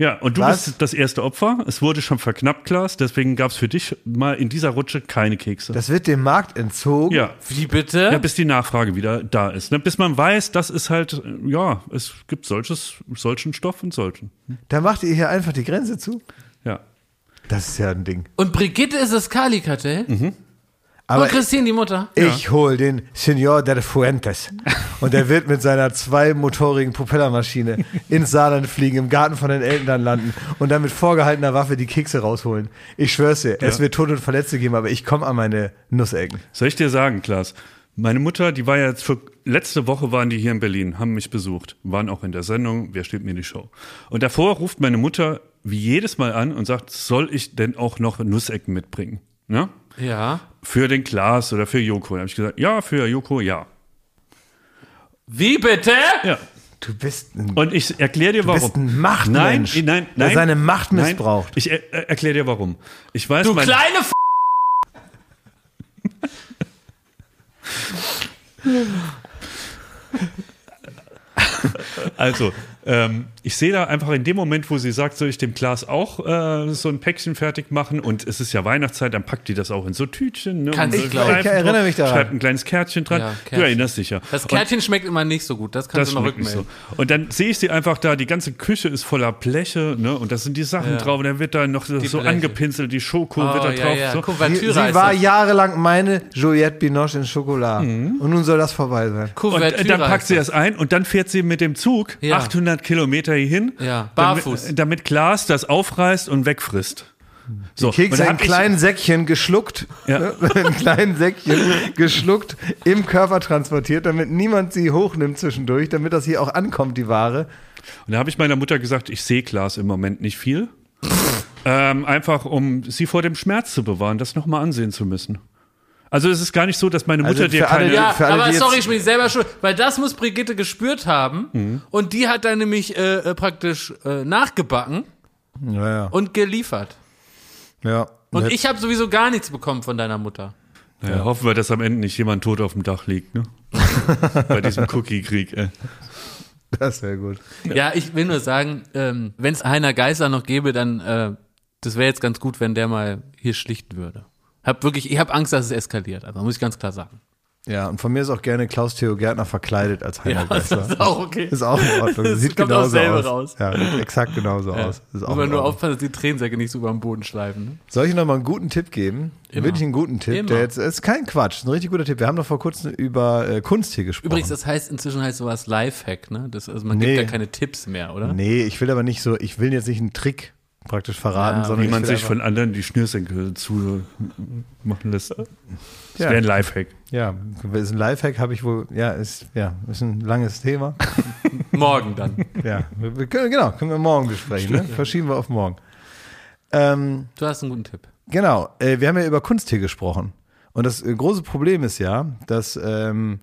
Ja, und du Was? bist das erste Opfer. Es wurde schon verknappt, Klaas. Deswegen gab es für dich mal in dieser Rutsche keine Kekse. Das wird dem Markt entzogen. ja. Wie bitte? ja, bis die Nachfrage wieder da ist. Ne? Bis man weiß, das ist halt, ja, es gibt solches, solchen Stoff und solchen. Da macht ihr hier einfach die Grenze zu. Ja. Das ist ja ein Ding. und Brigitte ist das Kali-Kartell? Aber und Christine die Mutter? ich hol den Senor de Fuentes. Und der wird mit seiner zweimotorigen Propellermaschine ins Saarland fliegen, im Garten von den Eltern landen und dann mit vorgehaltener Waffe die Kekse rausholen. Ich schwör's dir, es wird Tote und Verletzte geben, aber ich komme an meine Nussecken. Soll ich dir sagen, Klaas? Meine Mutter, die war ja jetzt für, letzte Woche waren die hier in Berlin, haben mich besucht, waren auch in der Sendung, wer steht mir die Show? Und davor ruft meine Mutter wie jedes Mal an und sagt, soll ich denn auch noch Nussecken mitbringen? Ne? Ja. Für den Klaas oder für Joko. Da habe ich gesagt, ja, für Joko, ja. Wie bitte? Ja. Du bist ein Und ich erkläre dir warum. bist ein Machtmensch, nein, nein, der nein. seine Macht Nein, missbraucht. Ich er, er- erkläre dir warum. Ich weiß, Du mein, kleine F Also, ähm, ich sehe da einfach in dem Moment, wo sie sagt, soll ich dem Klaas auch äh, so ein Päckchen fertig machen und es ist ja Weihnachtszeit, dann packt die das auch in so Tütchen. Ne, Kann und ich glauben. Ich erinnere mich daran. Schreibt ein kleines Kärtchen dran. Ja, Du Kärtchen. erinnerst dich ja. Das Und Kärtchen schmeckt immer nicht so gut. Das kannst das du noch rückmelden. so. Und dann sehe ich sie einfach da, die ganze Küche ist voller Bleche, ne? Und da sind die Sachen Ja. drauf und dann wird da noch so Bleche. angepinselt, die Schoko Oh, wird da ja, drauf. ja. So. Sie, Kuvertüre sie heißt war das. jahrelang meine Juliette Binoche in Schokolade. Und nun soll das vorbei sein. Und Kuvertüre äh, dann packt sie das ein und dann fährt sie mit dem Zug Ja. 800 Kilometer hierhin, Ja, barfuß. damit, damit Klaas das aufreißt und wegfrisst. So, Kekse in kleinen Säckchen geschluckt, Ja. ne, in kleinen Säckchen geschluckt, im Körper transportiert, damit niemand sie hochnimmt zwischendurch, damit das hier auch ankommt, die Ware. Und da habe ich meiner Mutter gesagt, ich sehe Klaas im Moment nicht viel. ähm, einfach um sie vor dem Schmerz zu bewahren, das nochmal ansehen zu müssen. Also es ist gar nicht so, dass meine Also Mutter dir für alle- keine. Ja, Für alle, aber sorry, ich bin selber schuld, weil das muss Brigitte gespürt haben Mhm. und die hat dann nämlich äh, äh, praktisch äh, nachgebacken Ja, ja. und geliefert. ja. Und ich habe sowieso gar nichts bekommen von deiner Mutter. Ja, Hoffen wir, dass am Ende nicht jemand tot auf dem Dach liegt, ne? Bei diesem Cookie-Krieg, ey. Das wäre gut. Ja, ich will nur sagen, ähm, wenn es Heiner Geißler noch gäbe, dann äh, das wäre jetzt ganz gut, wenn der mal hier schlichten würde. Hab wirklich, ich habe Angst, dass es eskaliert. Also muss ich ganz klar sagen. Ja, und von mir ist auch gerne Klaus Theo Gärtner verkleidet als Heiner Ja, Geißler. ist auch okay. Ist auch in Ordnung. Das Sieht kommt auch genauso aus. raus. Ja, sieht exakt genauso Ja. aus. Ist auch Muss man nur aufpassen, dass die Tränensäcke nicht so über den Boden schleifen. Ne? Soll ich noch mal einen guten Tipp geben? Immer. Wirklich einen guten Tipp. Immer. Der jetzt ist kein Quatsch, ist ein richtig guter Tipp. Wir haben doch vor kurzem über äh, Kunst hier gesprochen. Übrigens, das heißt inzwischen heißt sowas Lifehack, ne? Das, also man Nee. gibt ja keine Tipps mehr, oder? Nee, ich will aber nicht so, ich will jetzt nicht einen Trick praktisch verraten, Ja, sondern Wie man sich von anderen die Schnürsenkel zu machen lässt. Das Ja. wäre ein Lifehack. Ja, ist ein Lifehack, habe ich wohl, ja, ist, ja, ist ein langes Thema. Morgen dann. ja, wir, wir können, genau, können wir morgen besprechen, ne? Verschieben wir auf morgen. Ähm, Du hast einen guten Tipp. Genau, äh, wir haben ja über Kunst hier gesprochen. Und das äh, große Problem ist ja, dass, ähm,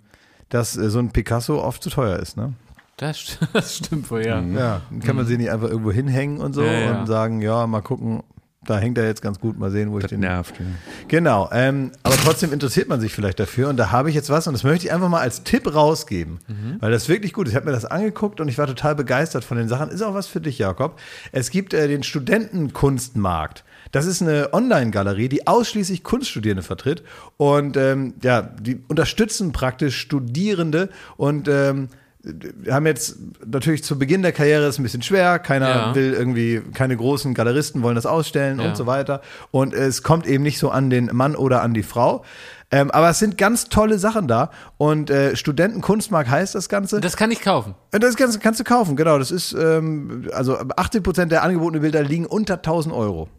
dass äh, so ein Picasso oft zu teuer ist, ne? Das, das stimmt wohl, ja. Ja, dann kann man sie nicht einfach irgendwo hinhängen und so Ja, ja. und sagen, ja, mal gucken, da hängt er jetzt ganz gut. Mal sehen, wo ich Das den. nervt. Ja. Genau, ähm, aber trotzdem interessiert man sich vielleicht dafür und da habe ich jetzt was und das möchte ich einfach mal als Tipp rausgeben, weil das ist wirklich gut ist. Ich habe mir das angeguckt und ich war total begeistert von den Sachen. Ist auch was für dich, Jakob. Es gibt äh, den Studentenkunstmarkt. Das ist eine Online-Galerie, die ausschließlich Kunststudierende vertritt und ähm, ja, die unterstützen praktisch Studierende und ähm, wir haben jetzt natürlich zu Beginn der Karriere ist ein bisschen schwer. Keiner Ja. will irgendwie, keine großen Galeristen wollen das ausstellen Ja. und so weiter. Und es kommt eben nicht so an den Mann oder an die Frau. Ähm, aber es sind ganz tolle Sachen da. Und äh, Studentenkunstmarkt heißt das Ganze. Das kann ich kaufen. Und das kannst, kannst du kaufen, genau. Das ist, ähm, also 80 Prozent der angebotenen Bilder liegen unter 1000 Euro.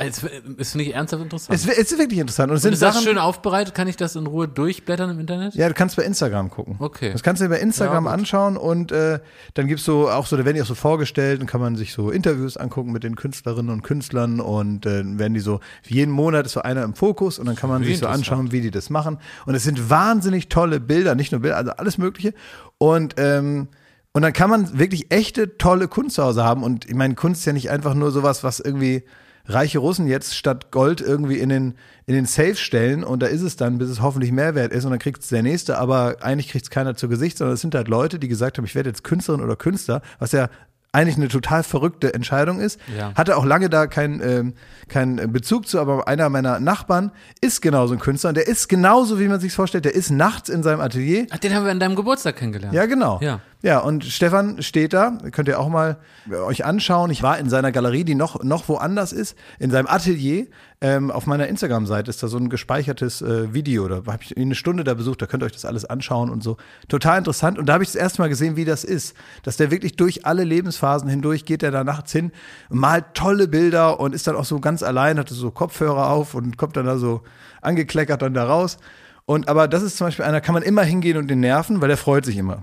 Es ist nicht ernsthaft interessant. Es, es ist wirklich interessant. Und es Und sind ist das Sachen, schön aufbereitet? Kann ich das in Ruhe durchblättern im Internet? Ja, du kannst bei Instagram gucken. Okay. Das kannst du dir bei Instagram Ja, anschauen und äh, dann gibt's so auch so, da werden die auch so vorgestellt und kann man sich so Interviews angucken mit den Künstlerinnen und Künstlern und äh, werden die so, jeden Monat ist so einer im Fokus und dann kann man sich so anschauen, wie die das machen. Und es sind wahnsinnig tolle Bilder, nicht nur Bilder, also alles Mögliche. Und ähm, und dann kann man wirklich echte, tolle Kunst zu Hause haben. Und ich meine, Kunst ist ja nicht einfach nur sowas, was irgendwie reiche Russen jetzt statt Gold irgendwie in den, in den Safe stellen und da ist es dann, bis es hoffentlich Mehrwert ist und dann kriegt es der Nächste, aber eigentlich kriegt es keiner zu Gesicht, sondern es sind halt Leute, die gesagt haben, ich werde jetzt Künstlerin oder Künstler, was ja eigentlich eine total verrückte Entscheidung ist. Ja. Hatte auch lange da keinen ähm, keinen Bezug zu, aber einer meiner Nachbarn ist genauso ein Künstler und der ist genauso, wie man sich vorstellt, der ist nachts in seinem Atelier Ach, den haben wir an deinem Geburtstag kennengelernt. ja, genau. Ja. Ja, und Stefan steht da, könnt ihr auch mal euch anschauen. Ich war in seiner Galerie, die noch, noch woanders ist, in seinem Atelier. Ähm, auf meiner Instagram-Seite ist da so ein gespeichertes äh, Video. Da habe ich eine Stunde da besucht, da könnt ihr euch das alles anschauen und so. Total interessant. Und da habe ich das erste Mal gesehen, wie das ist. Dass der wirklich durch alle Lebensphasen hindurch geht, er da nachts hin, malt tolle Bilder und ist dann auch so ganz allein, hatte so Kopfhörer auf und kommt dann da so angekleckert dann da raus. Und aber das ist zum Beispiel einer, kann man immer hingehen und den nerven, weil der freut sich immer.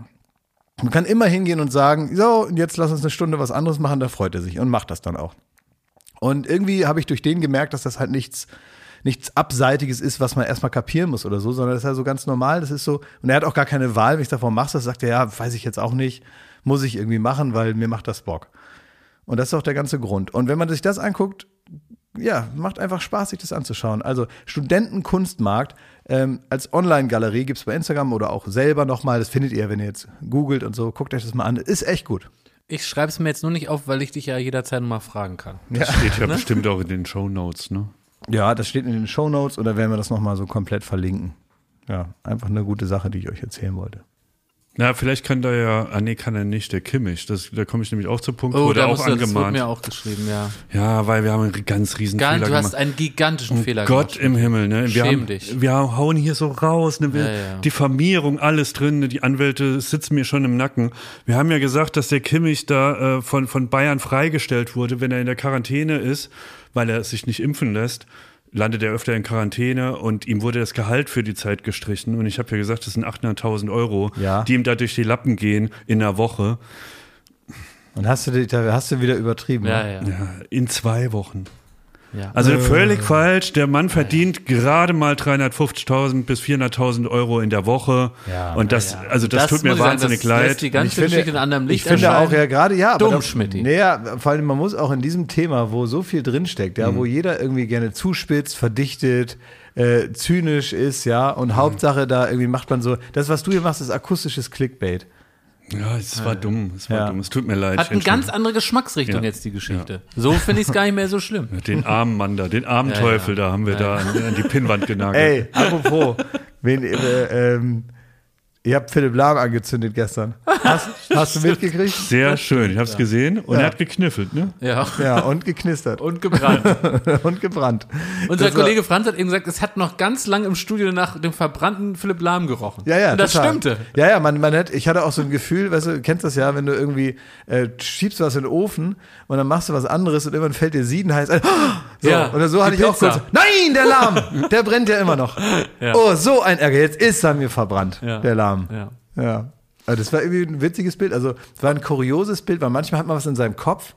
Man kann immer hingehen und sagen, so, und jetzt lass uns eine Stunde was anderes machen, da freut er sich und macht das dann auch. Und irgendwie habe ich durch den gemerkt, dass das halt nichts, nichts Abseitiges ist, was man erstmal kapieren muss oder so, sondern das ist ja so ganz normal. Das ist so, und er hat auch gar keine Wahl, wenn ich davon machst, das sagt er, ja, weiß ich jetzt auch nicht, muss ich irgendwie machen, weil mir macht das Bock. Und das ist auch der ganze Grund. Und wenn man sich das anguckt, ja, macht einfach Spaß, sich das anzuschauen. Also Studentenkunstmarkt ähm, als Online-Galerie gibt's bei Instagram oder auch selber nochmal. Das findet ihr, wenn ihr jetzt googelt und so. Guckt euch das mal an. Ist echt gut. Ich schreibe es mir jetzt nur nicht auf, weil ich dich ja jederzeit mal fragen kann. Das steht ja bestimmt auch in den Shownotes, ne? Ja, das steht in den Show Notes oder werden wir das nochmal so komplett verlinken. Ja, einfach eine gute Sache, die ich euch erzählen wollte. Na, vielleicht kann da ja, ah nee, kann er nicht, der Kimmich. Das, da komme ich nämlich auch zu Punkt, Oh, wurde da auch du, das wurde angemahnt. mir auch geschrieben, ja. Ja, weil wir haben einen ganz riesen Gar, Fehler du gemacht. hast einen gigantischen Fehler Gott gemacht. im Himmel, ne? Wir, Schäm haben, dich. wir hauen hier so raus, ne? Wir, Ja, ja. Diffamierung, alles drin, ne? die Anwälte sitzen mir schon im Nacken. Wir haben ja gesagt, dass der Kimmich da äh, von, von Bayern freigestellt wurde, wenn er in der Quarantäne ist, weil er sich nicht impfen lässt landet er öfter in Quarantäne und ihm wurde das Gehalt für die Zeit gestrichen. Und ich habe ja gesagt, das sind 800.000 Euro, Ja. die ihm da durch die Lappen gehen in einer Woche. Und hast du, hast du wieder übertrieben. Ja, ne? ja. Ja, in zwei Wochen. Ja. Also völlig falsch. Der Mann verdient gerade mal 350.000 bis 400.000 Euro in der Woche. Ja, und das, Ja, also das, tut mir sagen, wahnsinnig das leid. Lässt die ganze Ich finde- Geschichte in anderem Licht Ich finde auch ja gerade, ja, aber Dumm, Schmidti. Naja, vor allem, man muss auch in diesem Thema, wo so viel drinsteckt, ja, wo jeder irgendwie gerne zuspitzt, verdichtet, äh, zynisch ist, ja, und Hauptsache da irgendwie macht man so, das, was du hier machst, ist akustisches Clickbait. Ja, es war dumm. Es war Ja. dumm. Es tut mir leid. Hat eine ganz andere Geschmacksrichtung Ja. jetzt, die Geschichte. So finde ich es gar nicht mehr so schlimm. Den armen Mann da, den armen Ja, ja. Teufel da haben wir da an, an die Pinnwand genagelt. Ey, apropos, wen, äh, ähm, ihr habt Philipp Lahm angezündet gestern. Hast, hast du mitgekriegt? Sehr schön. Ich habe es gesehen und Ja. er hat gekniffelt, ne? Ja. Ja, und geknistert Und gebrannt. und gebrannt. Unser Das war- Kollege Franz hat eben gesagt, es hat noch ganz lange im Studio nach dem verbrannten Philipp Lahm gerochen. Ja, ja, Und das total. stimmte. Ja, ja, man, man hat, ich hatte auch so ein Gefühl, weißt du, du kennst das ja, wenn du irgendwie äh, schiebst was in den Ofen und dann machst du was anderes und irgendwann fällt dir siedenheiß ein. So, Ja, oder so hatte ich auch Pizza. kurz. Nein, der Lahm, der brennt ja immer noch. Ja. Oh, so ein Ärger. Jetzt ist er mir verbrannt, Ja. der Lahm. Ja. Ja. Also das war irgendwie ein witziges Bild. Also es war ein kurioses Bild, weil manchmal hat man was in seinem Kopf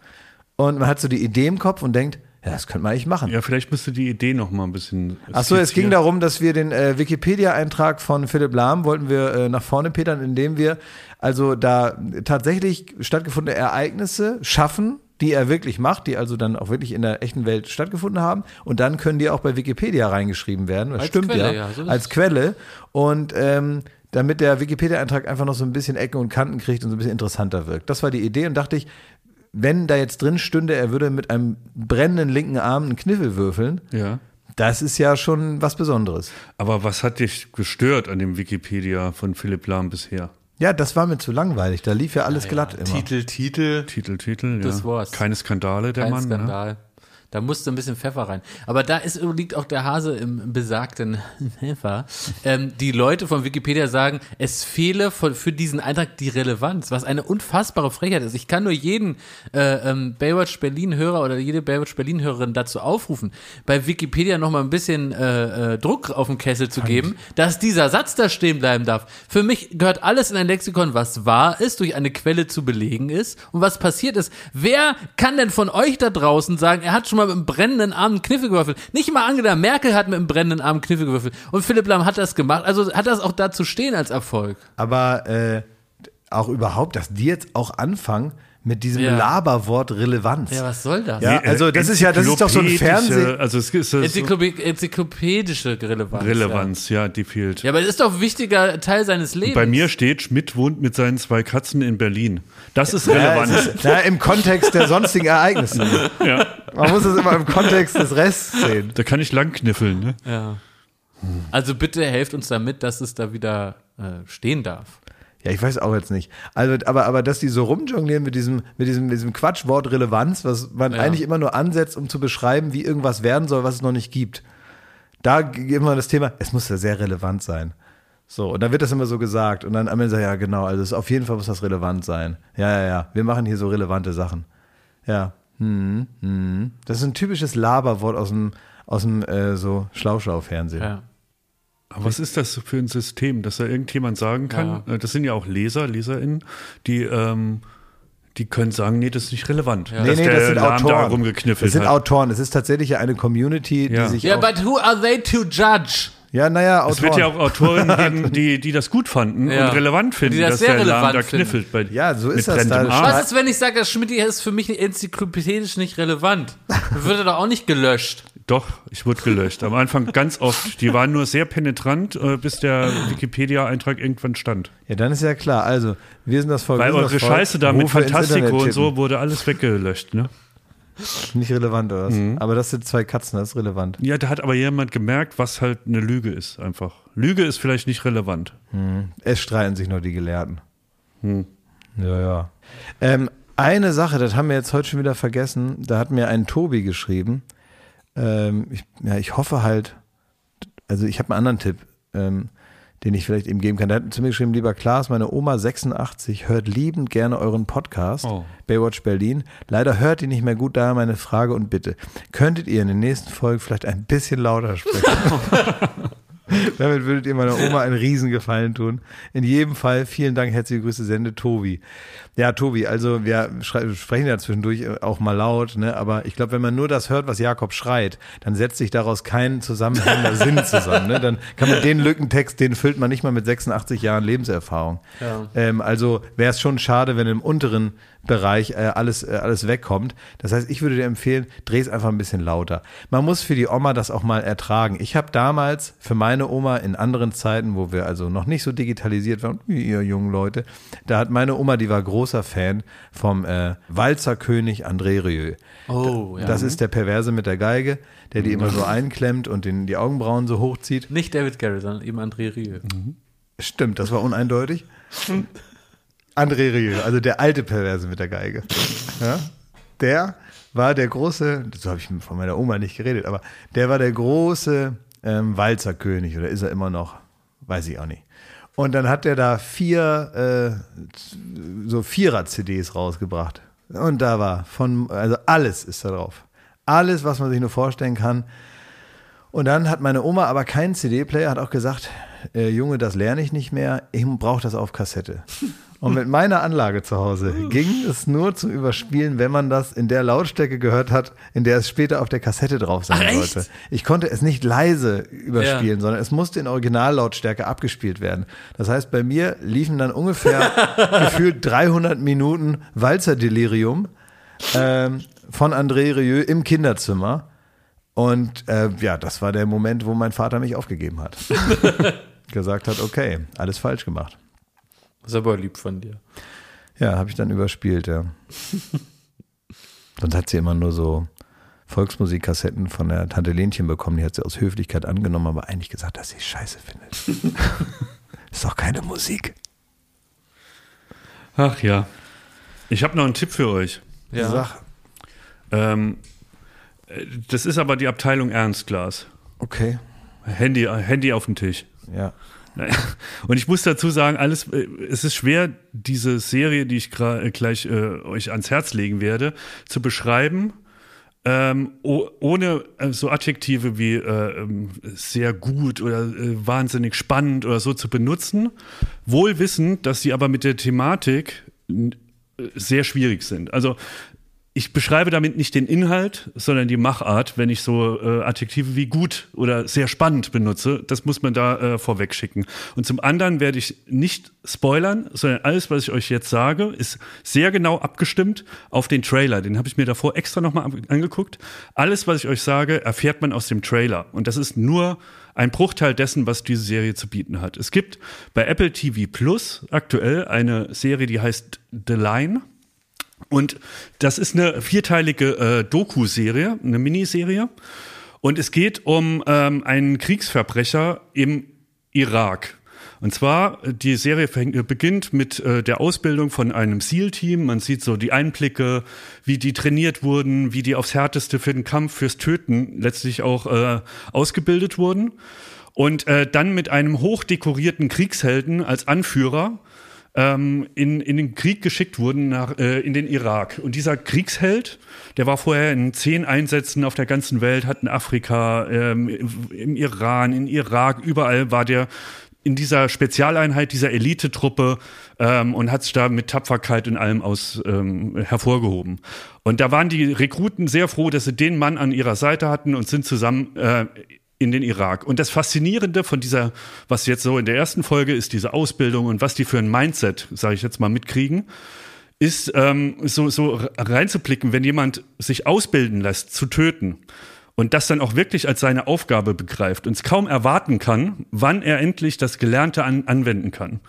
und man hat so die Idee im Kopf und denkt, ja, das könnte man eigentlich machen. Ja, vielleicht müsste die Idee noch mal ein bisschen. Ach so, es ging darum, dass wir den äh, Wikipedia-Eintrag von Philipp Lahm wollten wir äh, nach vorne petern, indem wir also da tatsächlich stattgefundene Ereignisse schaffen, die er wirklich macht, die also dann auch wirklich in der echten Welt stattgefunden haben. Und dann können die auch bei Wikipedia reingeschrieben werden. Das Als stimmt Quelle, ja. ja, so als. Quelle. Und ähm, damit der Wikipedia-Eintrag einfach noch so ein bisschen Ecken und Kanten kriegt und so ein bisschen interessanter wirkt. Das war die Idee und dachte ich, wenn da jetzt drin stünde, er würde mit einem brennenden linken Arm einen Kniffel würfeln, Ja. das ist ja schon was Besonderes. Aber was hat dich gestört an dem Wikipedia von Philipp Lahm bisher? Ja, das war mir zu langweilig. Da lief ja alles glatt immer. Titel, Titel, Titel, Titel, Das ja. war's. Keine Skandale, der kein Mann. Ne? Da musste ein bisschen Pfeffer rein. Aber da ist, liegt auch der Hase im besagten Pfeffer. Ähm, die Leute von Wikipedia sagen, es fehle von, für diesen Eintrag die Relevanz, was eine unfassbare Frechheit ist. Ich kann nur jeden äh, ähm, Baywatch Berlin-Hörer oder jede Baywatch Berlin-Hörerin dazu aufrufen, bei Wikipedia nochmal ein bisschen äh, äh, Druck auf den Kessel zu geben, dass dieser Satz da stehen bleiben darf. Für mich gehört alles in ein Lexikon, was wahr ist, durch eine Quelle zu belegen ist und was passiert ist. Wer kann denn von euch da draußen sagen, er hat schon mal mit einem brennenden Arm einen Kniffel gewürfelt? Nicht mal Angela Merkel hat mit einem brennenden Arm einen Kniffel gewürfelt und Philipp Lahm hat das gemacht. Also hat das auch da zu stehen als Erfolg. Aber äh, auch überhaupt, dass die jetzt auch anfangen mit diesem Ja. Laberwort Relevanz. Ja, was soll das? Ja, also das ist ja, das ist doch so ein Enzyklopädische- Fernseh. Also es ist so Enzyklopäd enzyklopädische Relevanz. Relevanz, ja. die fehlt. Ja. ja, aber das ist doch ein wichtiger Teil seines Lebens. Bei mir steht, Schmidt wohnt mit seinen zwei Katzen in Berlin. Das ist Ja, relevant. es ist, na, Im Kontext der sonstigen Ereignisse. ja. Man muss es immer im Kontext des Rests sehen. Da kann ich lang kniffeln. Ne? Ja. Also bitte helft uns damit, dass es da wieder äh, stehen darf. Ja, ich weiß auch jetzt nicht. Also, aber, aber dass die so rumjonglieren mit diesem, mit diesem, mit diesem Quatschwort Relevanz, was man Ja. eigentlich immer nur ansetzt, um zu beschreiben, wie irgendwas werden soll, was es noch nicht gibt. Da immer das Thema, es muss ja sehr relevant sein. So, und dann wird das immer so gesagt. Und dann am Ende sagt, ja, genau, also es, auf jeden Fall muss das relevant sein. Ja, ja, ja, wir machen hier so relevante Sachen. Ja. Hm, hm. Das ist ein typisches Laberwort aus dem, aus dem äh, so Schlauschau-Fernsehen. Ja. Aber was ist das für ein System, dass da irgendjemand sagen kann, äh, das sind ja auch Leser, LeserInnen, die, ähm, die können sagen, nee, das ist nicht relevant. Nee, dass nee, der das sind Lahm da Autoren. rumgekniffelt Das sind hat. Autoren. Es ist tatsächlich ja eine Community, die Ja. sich Ja, auch, but who are they to judge? Ja, naja, es wird ja Autoren. auch Autoren geben, die, die das gut fanden Ja. und relevant finden, Die das dass sehr der relevant da finden. kniffelt. Bei, Ja, so ist mit das da. Arm. Was ist, wenn ich sage, das Schmidt ist für mich enzyklopädisch nicht relevant? Wird er doch auch nicht gelöscht. Doch, ich wurde gelöscht. Am Anfang ganz oft. Die waren nur sehr penetrant, äh, bis der Wikipedia-Eintrag irgendwann stand. Ja, dann ist ja klar. Also, wir sind das Volk. Weil eure. Scheiße da mit Fantastico und so wurde alles weggelöscht, ne? Nicht relevant, oder was? Mhm. Aber das sind zwei Katzen, das ist relevant. Ja, da hat aber jemand gemerkt, was halt eine Lüge ist, einfach. Lüge ist vielleicht nicht relevant. Es streiten sich nur die Gelehrten. Hm. Ja, ja. Ähm, eine Sache, das haben wir jetzt heute schon wieder vergessen. Da hat mir ein Tobi geschrieben. Ähm, ich, ja, ich hoffe halt, also ich habe einen anderen Tipp, ähm, den ich vielleicht ihm geben kann. Der hat zu mir geschrieben, lieber Klaas, meine Oma 86 hört liebend gerne euren Podcast, Oh. Baywatch Berlin. Leider hört ihr nicht mehr gut, daher meine Frage und Bitte. Könntet ihr in den nächsten Folgen vielleicht ein bisschen lauter sprechen? Damit würdet ihr meiner Oma einen Riesengefallen tun. In jedem Fall vielen Dank, herzliche Grüße, Sende Tobi. Ja, Tobi, also wir sprechen ja zwischendurch auch mal laut, ne? aber ich glaube, wenn man nur das hört, was Jakob schreit, dann setzt sich daraus kein zusammenhängender Sinn zusammen. Ne? Dann kann man den Lückentext, den füllt man nicht mal mit 86 Jahren Lebenserfahrung. Ja. Ähm, also wäre es schon schade, wenn im unteren Bereich äh, alles, äh, alles wegkommt. Das heißt, ich würde dir empfehlen, dreh es einfach ein bisschen lauter. Man muss für die Oma das auch mal ertragen. Ich habe damals für meine Oma in anderen Zeiten, wo wir also noch nicht so digitalisiert waren, wie ihr jungen Leute, da hat meine Oma, die war großer Fan vom äh, Walzerkönig André Rieu. Oh, ja. Das ist der Perverse mit der Geige, der die immer so einklemmt und den, die Augenbrauen so hochzieht. Nicht David Garrett, sondern eben André Rieu. Stimmt, das war uneindeutig. André Rieu, also der alte Perverse mit der Geige. Ja? Der war der große, so habe ich von meiner Oma nicht geredet, aber der war der große ähm, Walzerkönig oder ist er immer noch? Weiß ich auch nicht. Und dann hat er da vier, äh, so Vierer-CDs rausgebracht. Und da war von, also alles ist da drauf. Alles, was man sich nur vorstellen kann. Und dann hat meine Oma aber keinen CD-Player, hat auch gesagt, äh, Junge, das lerne ich nicht mehr, ich brauche das auf Kassette. Und mit meiner Anlage zu Hause ging es nur zum Überspielen, wenn man das in der Lautstärke gehört hat, in der es später auf der Kassette drauf sein Ach, echt? sollte. Ich konnte es nicht leise überspielen, sondern es musste in Originallautstärke abgespielt werden. Das heißt, bei mir liefen dann ungefähr gefühlt 300 Minuten Walzer-Delirium ähm, von André Rieu im Kinderzimmer. Und äh, ja, das war der Moment, wo mein Vater mich aufgegeben hat. Gesagt hat, okay, alles falsch gemacht. Ist aber lieb von dir. Ja, habe ich dann überspielt, ja. Sonst hat sie immer nur so Volksmusikkassetten von der Tante Lenchen bekommen. Die hat sie aus Höflichkeit angenommen, aber eigentlich gesagt, dass sie es scheiße findet. ist doch keine Musik. Ach ja. Ich habe noch einen Tipp für euch. Ja. Sag, Ähm, äh, das ist aber die Abteilung Ernstglas. okay, Handy, Handy auf den Tisch. ja. Naja. Und ich muss dazu sagen, alles, äh, es ist schwer, diese Serie, die ich äh, gleich äh, euch ans Herz legen werde, zu beschreiben, ähm, oh, ohne äh, so Adjektive wie äh, ähm, sehr gut oder äh, wahnsinnig spannend oder so zu benutzen, wohl wissend, dass sie aber mit der Thematik äh, sehr schwierig sind. Also ich beschreibe damit nicht den Inhalt, sondern die Machart, wenn ich so äh, Adjektive wie gut oder sehr spannend benutze. Das muss man da äh, vorweg schicken. Und zum anderen werde ich nicht spoilern, sondern alles, was ich euch jetzt sage, ist sehr genau abgestimmt auf den Trailer. Den habe ich mir davor extra nochmal angeguckt. Alles, was ich euch sage, erfährt man aus dem Trailer. Und das ist nur ein Bruchteil dessen, was diese Serie zu bieten hat. Es gibt bei Apple TV Plus aktuell eine Serie, die heißt The Line. Und das ist eine vierteilige äh, Doku-Serie, eine Miniserie. Und es geht um ähm, einen Kriegsverbrecher im Irak. Und zwar, die Serie fängt, äh, beginnt mit äh, der Ausbildung von einem SEAL-Team. Man sieht so die Einblicke, wie die trainiert wurden, wie die aufs Härteste für den Kampf, fürs Töten letztlich auch äh, ausgebildet wurden. Und äh, dann mit einem hochdekorierten Kriegshelden als Anführer ähm, in, in den Krieg geschickt wurden nach, äh, in den Irak. Und dieser Kriegsheld, der war vorher in zehn Einsätzen auf der ganzen Welt, hat in Afrika, ähm, im Iran, in Irak, überall war der in dieser Spezialeinheit, dieser Elitetruppe ähm, und hat sich da mit Tapferkeit in allem aus ähm, hervorgehoben. Und da waren die Rekruten sehr froh, dass sie den Mann an ihrer Seite hatten und sind zusammen äh, in den Irak. Und das Faszinierende von dieser, was jetzt so in der ersten Folge ist, diese Ausbildung und was die für ein Mindset, sage ich jetzt mal, mitkriegen, ist ähm, so, so reinzublicken, wenn jemand sich ausbilden lässt, zu töten und das dann auch wirklich als seine Aufgabe begreift und es kaum erwarten kann, wann er endlich das Gelernte an, anwenden kann.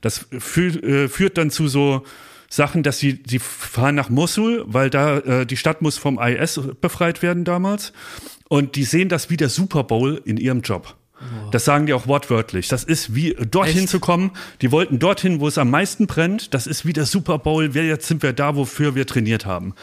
Das fü äh, führt dann zu so Sachen, dass sie, sie fahren nach Mosul, weil da äh, die Stadt muss vom IS befreit werden damals. Und die sehen das wie der Super Bowl in ihrem Job. Das sagen die auch wortwörtlich. Das ist wie dorthin Echt? zu kommen. Die wollten dorthin, wo es am meisten brennt. Das ist wie der Super Bowl. Wir jetzt sind wir da, wofür wir trainiert haben.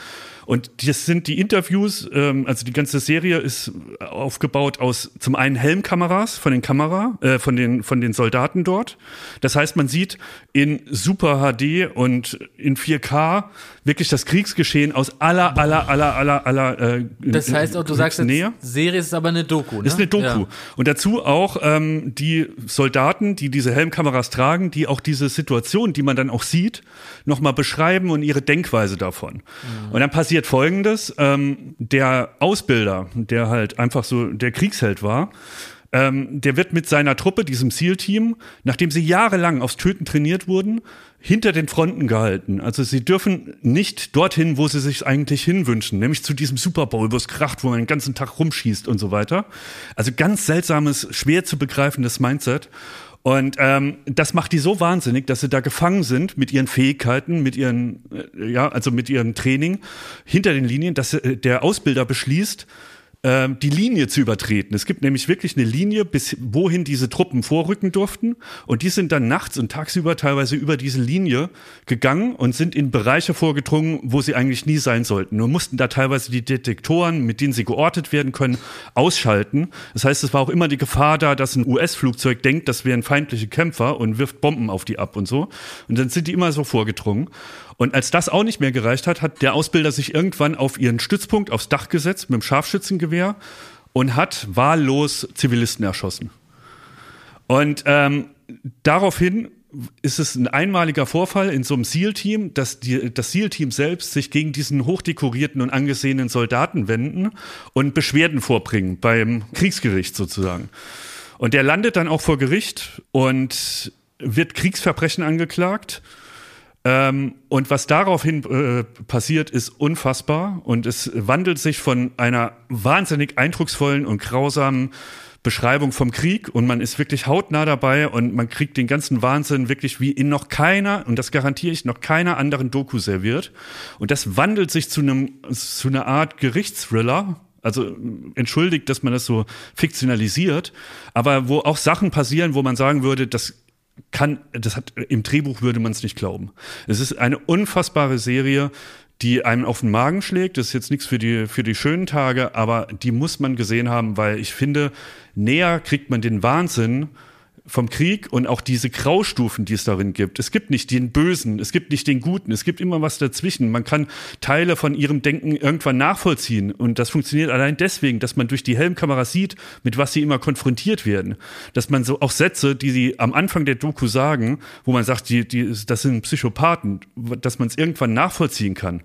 Und das sind die Interviews, ähm, also die ganze Serie ist aufgebaut aus zum einen Helmkameras von den Kamera, äh, von den von den Soldaten dort. Das heißt, man sieht in Super HD und in 4K wirklich das Kriegsgeschehen aus aller aller aller aller aller. Äh, Das heißt auch, du sagst jetzt. Serie ist aber eine Doku, ne? Ist eine Doku. Ja. Und dazu auch ähm, die Soldaten, die diese Helmkameras tragen, die auch diese Situation, die man dann auch sieht, nochmal beschreiben und ihre Denkweise davon. Und dann passiert Folgendes. Ähm, der Ausbilder, der halt einfach so der Kriegsheld war, ähm, der wird mit seiner Truppe, diesem SEAL-Team, nachdem sie jahrelang aufs Töten trainiert wurden, hinter den Fronten gehalten. Also sie dürfen nicht dorthin, wo sie sich eigentlich hinwünschen, nämlich zu diesem Super Bowl, wo es kracht, wo man den ganzen Tag rumschießt und so weiter. Also ganz seltsames, schwer zu begreifendes Mindset. Und ähm, das macht die so wahnsinnig, dass sie da gefangen sind mit ihren Fähigkeiten, mit ihren, äh, ja, also mit ihrem Training hinter den Linien, dass äh, der Ausbilder beschließt, ähm, die Linie zu übertreten. Es gibt nämlich wirklich eine Linie, bis wohin diese Truppen vorrücken durften. Und die sind dann nachts und tagsüber teilweise über diese Linie gegangen und sind in Bereiche vorgedrungen, wo sie eigentlich nie sein sollten. Nur mussten da teilweise die Detektoren, mit denen sie geortet werden können, ausschalten. Das heißt, es war auch immer die Gefahr da, dass ein US-Flugzeug denkt, das wären feindliche Kämpfer und wirft Bomben auf die ab und so. Und dann sind die immer so vorgedrungen. Und als das auch nicht mehr gereicht hat, hat der Ausbilder sich irgendwann auf ihren Stützpunkt aufs Dach gesetzt mit dem Scharfschützengewehr und hat wahllos Zivilisten erschossen. Und ähm, daraufhin ist es ein einmaliger Vorfall in so einem SEAL-Team, dass die, das SEAL-Team selbst sich gegen diesen hochdekorierten und angesehenen Soldaten wenden und Beschwerden vorbringen beim Kriegsgericht sozusagen. Und der landet dann auch vor Gericht und wird Kriegsverbrechen angeklagt Ähm, und was daraufhin äh, passiert, ist unfassbar und es wandelt sich von einer wahnsinnig eindrucksvollen und grausamen Beschreibung vom Krieg und man ist wirklich hautnah dabei und man kriegt den ganzen Wahnsinn wirklich wie in noch keiner, und das garantiere ich, noch keiner anderen Doku serviert. Und das wandelt sich zu einem, zu einer Art Gerichtsthriller, also entschuldigt, dass man das so fiktionalisiert, aber wo auch Sachen passieren, wo man sagen würde, das kann, das hat, im Drehbuch würde man es nicht glauben. Es ist eine unfassbare Serie, die einem auf den Magen schlägt. Das ist jetzt nichts für die, für die schönen Tage, aber die muss man gesehen haben, weil ich finde, näher kriegt man den Wahnsinn vom Krieg und auch diese Graustufen, die es darin gibt. Es gibt nicht den Bösen, es gibt nicht den Guten, es gibt immer was dazwischen. Man kann Teile von ihrem Denken irgendwann nachvollziehen und das funktioniert allein deswegen, dass man durch die Helmkamera sieht, mit was sie immer konfrontiert werden. Dass man so auch Sätze, die sie am Anfang der Doku sagen, wo man sagt, die, die, das sind Psychopathen, dass man es irgendwann nachvollziehen kann.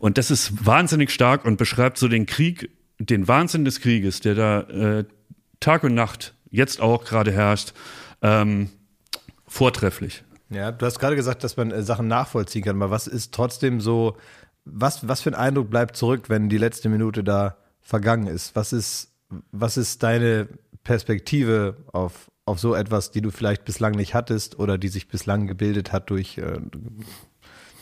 Und das ist wahnsinnig stark und beschreibt so den Krieg, den Wahnsinn des Krieges, der da äh, Tag und Nacht jetzt auch gerade herrscht ähm, vortrefflich. Ja, du hast gerade gesagt, dass man äh, Sachen nachvollziehen kann, aber was ist trotzdem so, was, was für ein Eindruck bleibt zurück, wenn die letzte Minute da vergangen ist? Was ist, was ist deine Perspektive auf, auf so etwas, die du vielleicht bislang nicht hattest oder die sich bislang gebildet hat durch äh,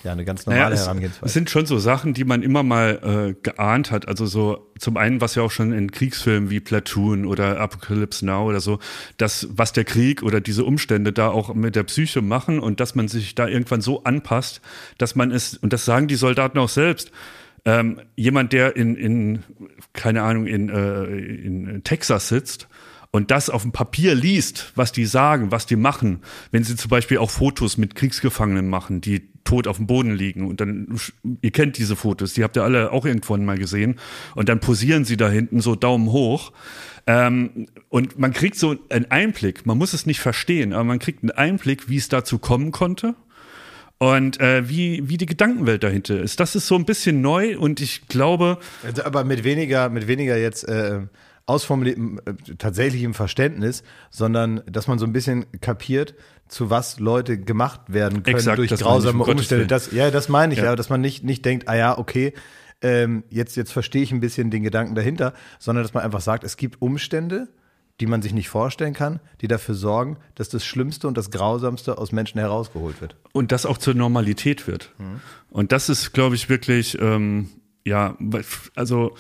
ja, eine ganz normale naja, Herangehensweise. Es sind schon so Sachen, die man immer mal äh, geahnt hat. Also so zum einen, was ja auch schon in Kriegsfilmen wie Platoon oder Apocalypse Now oder so, das, was der Krieg oder diese Umstände da auch mit der Psyche machen und dass man sich da irgendwann so anpasst, dass man es, und das sagen die Soldaten auch selbst, ähm, jemand, der in, in keine Ahnung, in, äh, in Texas sitzt und das auf dem Papier liest, was die sagen, was die machen, wenn sie zum Beispiel auch Fotos mit Kriegsgefangenen machen, die tot auf dem Boden liegen und dann, ihr kennt diese Fotos, die habt ihr alle auch irgendwann mal gesehen und dann posieren sie da hinten so Daumen hoch ähm, und man kriegt so einen Einblick, man muss es nicht verstehen, aber man kriegt einen Einblick, wie es dazu kommen konnte und äh, wie, wie die Gedankenwelt dahinter ist. Das ist so ein bisschen neu und ich glaube. Also, aber mit weniger, mit weniger jetzt äh, ausformuliertem äh, tatsächlichem Verständnis, sondern dass man so ein bisschen kapiert, zu was Leute gemacht werden können Exakt, durch grausame Umstände. Das, ja, das meine ich ja. ja, dass man nicht, nicht denkt, ah ja, okay, ähm, jetzt, jetzt verstehe ich ein bisschen den Gedanken dahinter, sondern dass man einfach sagt, es gibt Umstände, die man sich nicht vorstellen kann, die dafür sorgen, dass das Schlimmste und das Grausamste aus Menschen herausgeholt wird. Und das auch zur Normalität wird. Mhm. Und das ist, glaube ich, wirklich, ähm, ja, also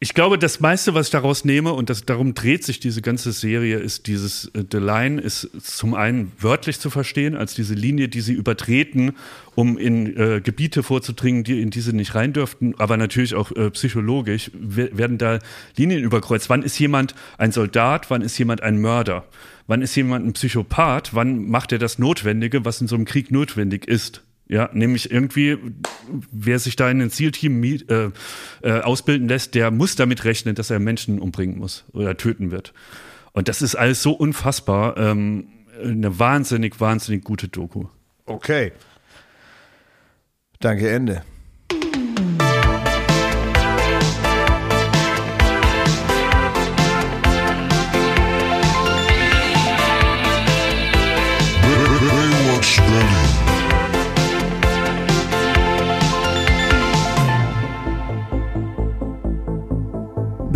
ich glaube, das meiste, was ich daraus nehme, und das, darum dreht sich diese ganze Serie, ist dieses, äh, The Line ist zum einen wörtlich zu verstehen, als diese Linie, die sie übertreten, um in äh, Gebiete vorzudringen, die in diese nicht rein dürften, aber natürlich auch äh, psychologisch werden da Linien überkreuzt. Wann ist jemand ein Soldat, wann ist jemand ein Mörder? Wann ist jemand ein Psychopath? Wann macht er das Notwendige, was in so einem Krieg notwendig ist? Ja, nämlich irgendwie, wer sich da in ein Zielteam äh, äh, ausbilden lässt, der muss damit rechnen, dass er Menschen umbringen muss oder töten wird. Und das ist alles so unfassbar. Ähm, eine wahnsinnig, wahnsinnig gute Doku. Okay. Danke, Ende.